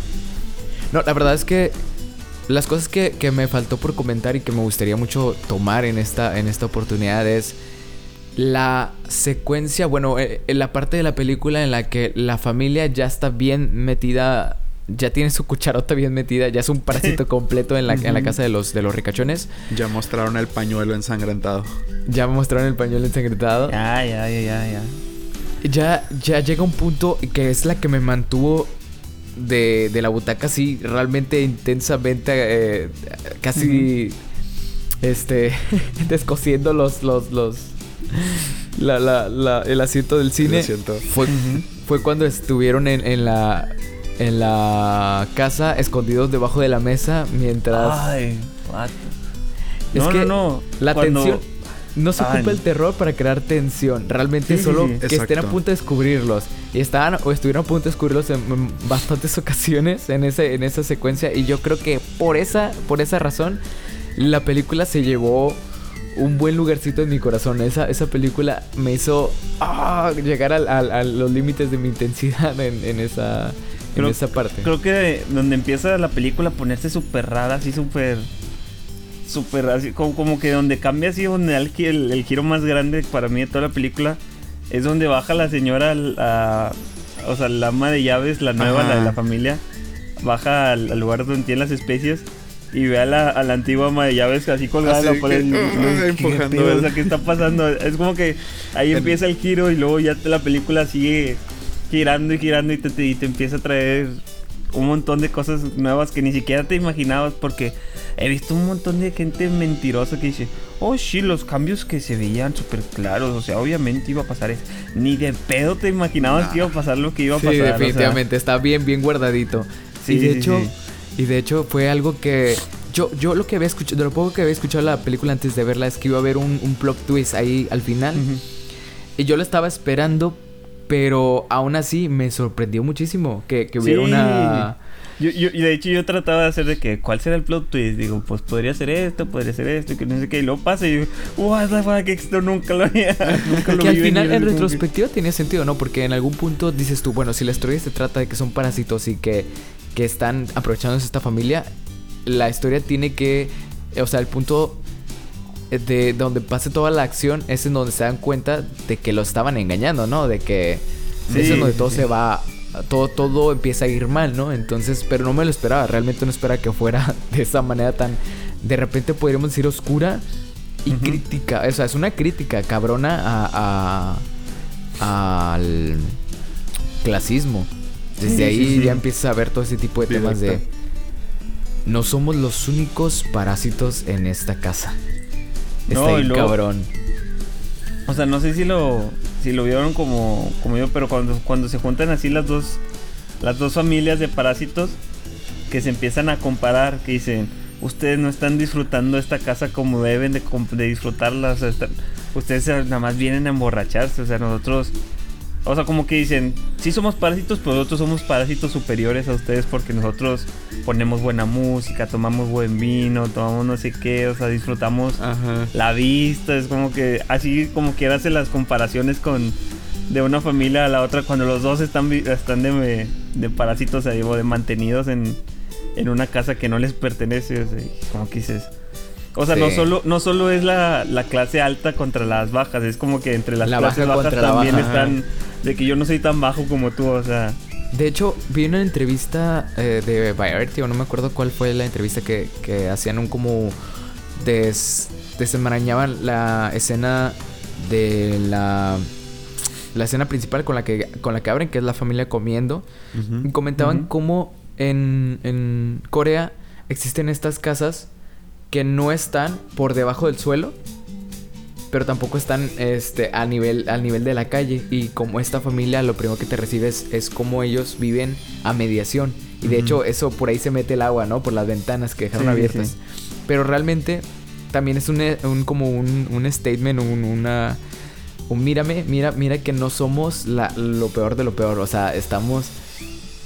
No, la verdad es que las cosas que, que me faltó por comentar y que me gustaría mucho tomar en esta, en esta oportunidad es la secuencia, bueno, eh, en la parte de la película en la que la familia ya está bien metida, ya tiene su cucharota bien metida, ya es un parásito completo en la, en la casa de los, de los ricachones. Ya mostraron el pañuelo ensangrentado. Ya me mostraron el pañuelo ensangrentado. Ya, ya, ya, ya, ya. Ya, ya llega un punto que es la que me mantuvo de, de la butaca así realmente intensamente, eh, casi, este, descosiendo los, los, los, la, la, la- el asiento del cine. Fue, fue cuando estuvieron en, en la, en la casa, escondidos debajo de la mesa, mientras... Ay, what? Es no, que no, no. La Cuando- tensión. No se Ay, ocupa el terror para crear tensión. Realmente Sí, solo sí. que estén a punto de descubrirlos. Y estaban o estuvieron a punto de descubrirlos en, en bastantes ocasiones en, ese, en esa secuencia. Y yo creo que por esa, por esa razón, la película se llevó un buen lugarcito en mi corazón. Esa, esa película me hizo ah, llegar al- al- a los límites de mi intensidad en, en esa, en Creo- esa parte. Creo que donde empieza la película a ponerse súper rara, así súper. Súper así, como, como que donde cambia así, donde el, el, el giro más grande para mí de toda la película es donde baja la señora, al- a- o sea, la ama de llaves, la nueva, Ajá. la de la familia, baja al, al lugar donde tienen las especies y ve a la, a la antigua ama de llaves así colgada Así la pared. que, O sea, ¿qué está pasando? Es como que ahí empieza el giro y luego ya la película sigue girando y girando y te, te- y te empieza a traer un montón de cosas nuevas que ni siquiera te imaginabas porque he visto un montón de gente mentirosa que dice, oh sí, los cambios que se veían súper claros, o sea, obviamente iba a pasar eso. Ni de pedo te imaginabas Nah. que iba a pasar lo que iba a Sí, pasar. o sea. definitivamente. Está bien, bien guardadito. Sí, y de sí, hecho, sí. y de hecho fue algo que yo, yo lo que había escuchado, de lo poco que había escuchado la película antes de verla es que iba a haber un, un plot twist ahí al final. Y yo lo estaba esperando, pero aún así me sorprendió muchísimo que, que hubiera Sí. una... Yo, yo, y de hecho yo trataba de hacer de que, ¿cuál será el plot twist? Digo, pues podría ser esto, podría ser esto, que no sé qué, y luego pasa y digo, what the fuck, esto nunca lo había, nunca lo Que al final venir", en que- retrospectiva tenía sentido, ¿no? Porque en algún punto dices tú, bueno, si la historia se trata de que son parásitos y que, que están aprovechándose esta familia, la historia tiene que, o sea, el punto de donde pase toda la acción es en donde se dan cuenta de que lo estaban engañando, ¿no? De que Sí, es en donde todo sí. se va, todo, todo empieza a ir mal, ¿no? Entonces, pero no me lo esperaba, realmente no esperaba que fuera de esa manera tan, de repente podríamos decir oscura y crítica, o sea, es una crítica cabrona a, a- al clasismo. Desde Sí, ahí ya empiezas a ver todo ese tipo de temas de no somos los únicos parásitos en esta casa. Está No, y luego- cabrón. O sea, no sé si lo, si lo vieron como, como yo, pero cuando, cuando se juntan así las dos, las dos familias de parásitos que se empiezan a comparar, que dicen, ustedes no están disfrutando esta casa como deben de, de disfrutarla. O sea, están- ustedes nada más vienen a emborracharse. O sea, nosotros, o sea, como que dicen, sí somos parásitos, pero nosotros somos parásitos superiores a ustedes porque nosotros ponemos buena música, tomamos buen vino, tomamos no sé qué, o sea, disfrutamos Ajá. la vista, es como que así como que hace las comparaciones con de una familia a la otra cuando los dos están están de, de parásitos ahí, o de mantenidos en, en una casa que no les pertenece, o sea, como que dices o sea, no solo no solo es la, la clase alta contra las bajas, es como que entre las La clases baja bajas la también baja. están de que yo no soy tan bajo como tú, o sea, De hecho, vi una entrevista eh, de Variety, o no me acuerdo cuál fue la entrevista que, que hacían un como des, desenmarañaban la escena de la la escena principal con la que con la que abren, que es la familia comiendo. Y comentaban cómo en, en Corea existen estas casas que no están por debajo del suelo, pero tampoco están este, a nivel, al nivel de la calle. Y como esta familia, lo primero que te recibes es cómo ellos viven a mediación. Y de Ujú. hecho, eso por ahí se mete el agua, ¿no? Por las ventanas que dejaron Sí, abiertas. sí. Pero realmente también es un, un- como un, un statement, un, una... Un mírame, mira, mira que no somos la- lo peor de lo peor. O sea, estamos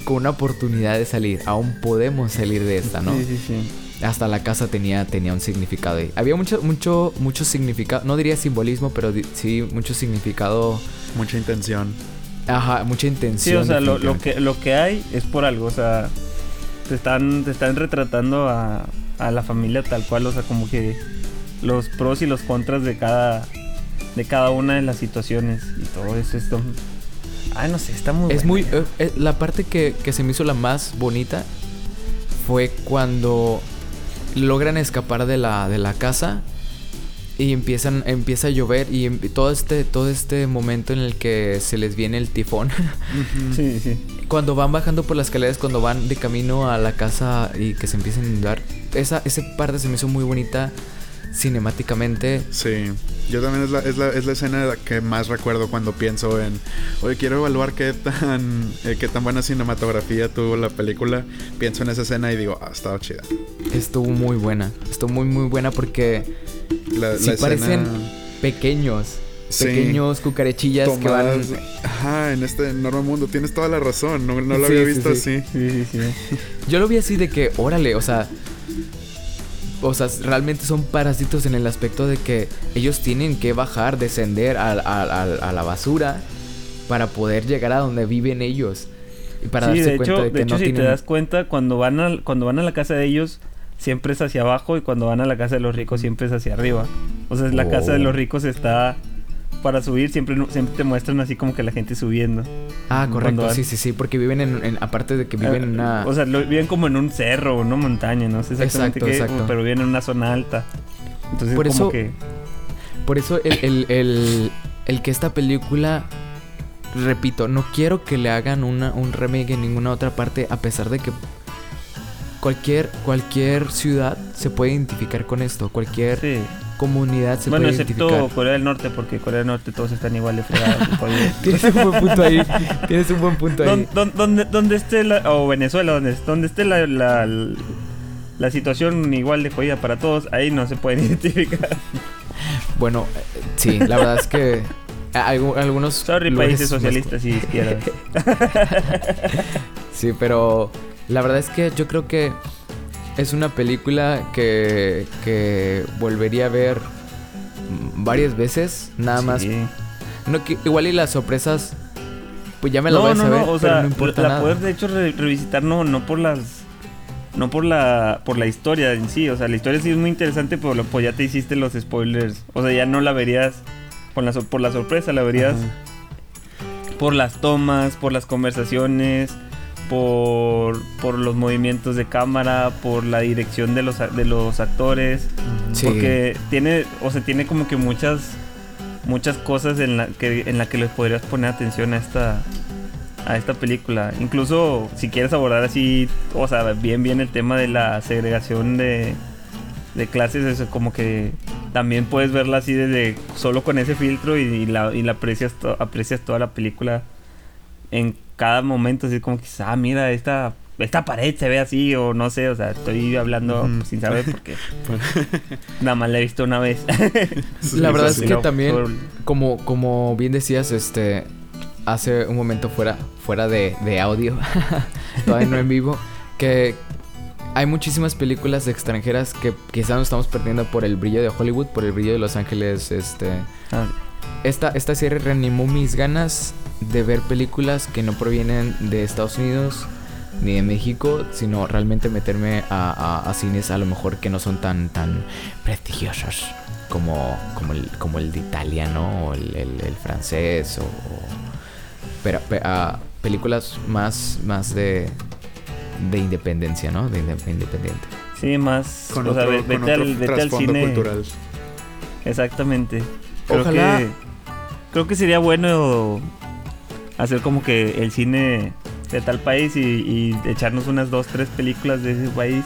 con una oportunidad de salir. Aún podemos salir de esta, ¿no? Sí, sí, sí. Hasta la casa tenía, tenía un significado ahí. Había mucho, mucho, mucho significado. No diría simbolismo, pero di- sí, mucho significado. Mucha intención. Ajá, mucha Sí, intención. o sea, lo, que, lo que hay es por algo, o sea, te están, te están retratando a, a la familia tal cual, o sea, como que los pros y los contras de cada, de cada una de las situaciones y todo eso. Esto, ay, no sé, está muy Es buena. muy. eh, eh, la parte que, que se me hizo la más bonita fue cuando logran escapar de la, de la casa y empiezan, empieza a llover y em- todo este, todo este momento en el que se les viene el tifón. Sí, sí. cuando van bajando por las escaleras, cuando van de camino a la casa y que se empiezan a inundar, esa, esa parte se me hizo muy bonita cinemáticamente. Sí. Yo también es la, es la, es la escena que más recuerdo cuando pienso en, oye, quiero evaluar qué tan, eh, qué tan buena cinematografía tuvo la película. Pienso en esa escena y digo, ah, estaba chida. Estuvo muy buena. Estuvo muy, muy buena porque La, Sí la parecen escena pequeños. Sí. Pequeños cucarechillas que van. Ajá, en este enorme mundo. Tienes toda la razón. No, no lo Sí, había sí, visto sí. así. Sí, sí, sí. Yo lo vi así de que, órale, o sea. O sea, realmente son parásitos en el aspecto de que ellos tienen que bajar, descender a, a- a- a la basura para poder llegar a donde viven ellos. Y para sí, darse de cuenta hecho, de que de hecho no si tienen. te das cuenta, cuando van, a, cuando van a la casa de ellos, siempre es hacia abajo y cuando van a la casa de los ricos, siempre es hacia arriba. O sea, la casa de Oh. los ricos está para subir, siempre, siempre te muestran así como que la gente subiendo. Ah, correcto, sí, sí, sí, porque viven en, en- aparte de que viven en una... O sea, lo, viven como en un cerro o una montaña, no sé exactamente Exacto, qué, exacto. pero viven en una zona alta. Entonces, Por como eso- que. Por eso el, el, el, el que esta película, repito, no quiero que le hagan una, un remake en ninguna otra parte, a pesar de que cualquier, cualquier ciudad se puede identificar con esto, cualquier Sí. Comunidad se Bueno, puede excepto identificar. Corea del Norte, porque Corea del Norte todos están igual de fregados. Tienes un buen punto ahí, tienes un buen punto ahí. Don- don- donde, esté la, o Venezuela, donde, donde esté la, la, la situación igual de jodida para todos, ahí no se pueden identificar. Bueno, eh, sí, la verdad es que algunos... Sorry, países socialistas y izquierdas. Sí, pero la verdad es que yo creo que es una película que, que volvería a ver varias veces, nada más. Sí. No, que- igual y las sorpresas, pues ya me las no, voy a saber, no, o pero sea, no importa la nada. puedes de hecho re- revisitar no, no por las no por la por la historia en sí, o sea, la historia sí es muy interesante, pero pues ya te hiciste los spoilers, o sea, ya no la verías por la, por la sorpresa, la verías Ajá. por las tomas, por las conversaciones, por, por los movimientos de cámara, por la dirección de los, de los actores. Sí. Porque tiene, o sea, tiene como que muchas muchas cosas en la que en la que les podrías poner atención a esta a esta película. Incluso si quieres abordar así, o sea, bien bien el tema de la segregación de de clases, eso como que también puedes verla así desde solo con ese filtro y, y la, y la aprecias to- aprecias toda la película en cada momento, así como que ah, mira, esta esta pared se ve así o no sé, o sea, estoy hablando Ujú. sin saber porque nada más la he visto una vez. La verdad es que No, también, por- como, como bien decías, este, hace un momento fuera, fuera de, de audio, todavía no en vivo, que hay muchísimas películas extranjeras que quizás nos estamos perdiendo por el brillo de Hollywood, por el brillo de Los Ángeles, este... Ah, Esta, esta serie reanimó mis ganas de ver películas que no provienen de Estados Unidos ni de México, sino realmente meterme a, a- a cines a lo mejor que no son tan, tan prestigiosos como, como, el, como el de Italia, ¿no? O el, el- el francés, o... o- pero pe- a películas más, más de, de independencia, ¿no? De inde- independiente. sí, más. Con o sea, con vete, otro al, vete al cine. cultural. Exactamente. Creo Ojalá- que creo que sería bueno hacer como que el cine de tal país y, y echarnos unas dos, tres películas de ese país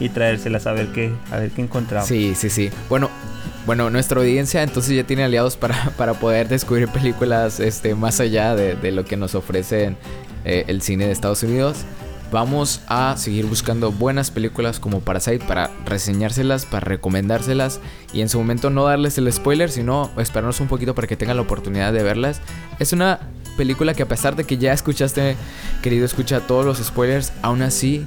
y traérselas a ver qué, a ver qué encontramos. Sí, sí, sí. Bueno, bueno, nuestra audiencia entonces ya tiene aliados para, para poder descubrir películas este, más allá de, de lo que nos ofrecen eh, el cine de Estados Unidos. Vamos a seguir buscando buenas películas como Parasite para reseñárselas, para recomendárselas y en su momento no darles el spoiler, sino esperarnos un poquito para que tengan la oportunidad de verlas. Es una película que a pesar de que ya escuchaste, querido, escucha todos los spoilers, aún así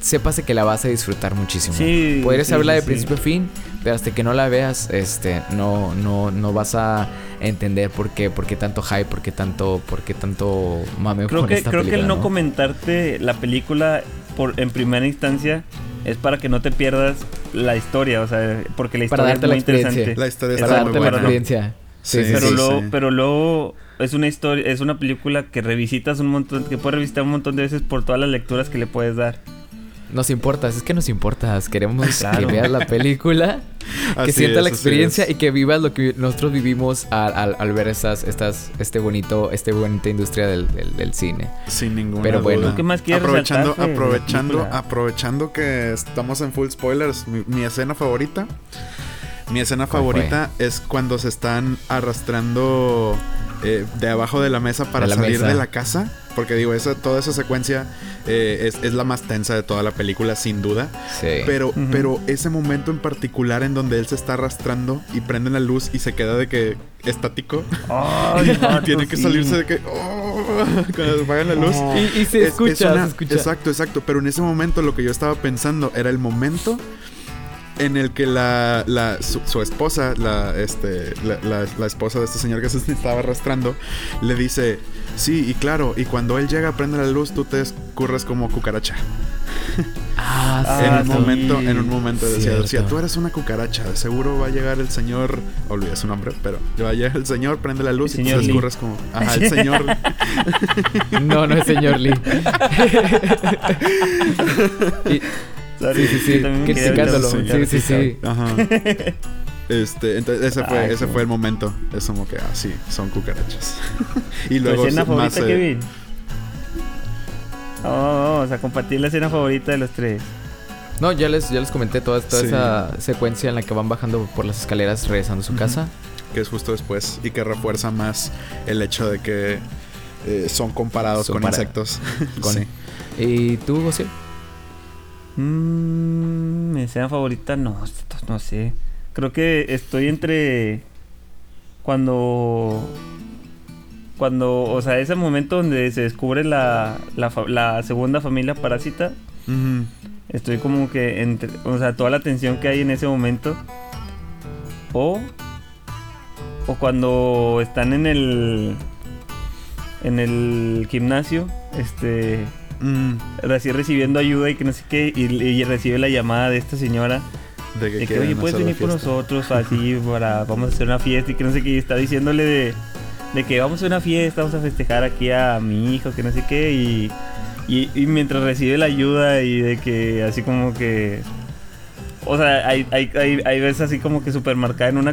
sépase que la vas a disfrutar muchísimo. Sí, Podrías sí, hablar sí, de sí. principio a fin, pero hasta que no la veas, este, no, no, no vas a entender por qué, por qué tanto hype, por qué tanto, por qué tanto mame Creo con que esta creo que el no, ¿no? comentarte la película por en primera instancia es para que no te pierdas la historia, o sea, porque la Para historia darte es la muy experiencia. interesante. La historia Para está darte muy la buena. experiencia. Sí, Sí, sí, pero sí. luego, sí. pero luego es una historia, es una película que revisitas un montón, que puedes revisitar un montón de veces por todas las lecturas que le puedes dar. Nos importas, es que nos importas. Queremos Claro. que veas la película, que Así sientas es, la experiencia y que vivas lo que nosotros vivimos al, al- al ver estas, estas, este bonito, este bonita industria del, del- del cine. Sin ninguna Pero bueno. duda. ¿Qué más quieres aprovechando, aprovechando, aprovechando que estamos en full spoilers, mi, mi escena favorita. Mi escena favorita es cuando se están arrastrando eh, de abajo de la mesa para De la salir mesa. de la casa. Porque digo, esa, toda esa secuencia eh, es, es la más tensa de toda la película, sin duda. Sí. Pero, Ujú. pero ese momento en particular en donde él se está arrastrando y prenden la luz y se queda de que estático. Ay, y tiene que sí. salirse de que. oh, cuando apagan la luz. Oh. y, y se Es- escucha, es una- se escucha. Exacto, exacto. Pero en ese momento lo que yo estaba pensando era el momento en el que la, la- su, su esposa, la, este, la, la- la esposa de este señor que se estaba arrastrando, le dice, sí, y claro, y cuando él llega, prende la luz, tú te escurres como cucaracha. Ah, Ah, en un sí. momento, en un momento decía, decía, tú eres una cucaracha, de seguro va a llegar el señor, olvidé su nombre, pero va a llegar el señor, prende la luz El y señor tú te escurres como, ajá, el señor. No, no es señor Lee. Y- Sorry, sí, sí, sí. Criticándolo. Sí, sí, sí. Ajá. Este, entonces ese fue, Ay, ese fue el momento. Es como que, ah, sí, son cucarachas. y ¿Tu luego escena más, favorita, eh, Kevin? Oh, vamos a compartir la escena favorita de los tres. No, ya les, ya les comenté toda, toda Sí. esa secuencia en la que van bajando por las escaleras regresando a su casa. que es justo después y que refuerza más el hecho de que eh, son comparados Son con para- insectos. con- Sí. ¿Y tú, José? Mmm, mi escena favorita, no, no sé. Creo que estoy entre cuando cuando, o sea, ese momento donde se descubre la, la, segunda familia parásita, estoy como que entre, o sea, toda la tensión que hay en ese momento. O o cuando están en el en el gimnasio, este Mm, recién recibiendo ayuda y que no sé qué, y, y recibe la llamada de esta señora. De que, de que, oye, puedes venir fiesta. nosotros así para, vamos a hacer una fiesta y que no sé qué, y está diciéndole de, de que vamos a una fiesta, vamos a festejar aquí a mi hijo, que no sé qué, y, y, y mientras recibe la ayuda y de que así como que... O sea, hay, hay, hay, hay veces así como que súper marcada en una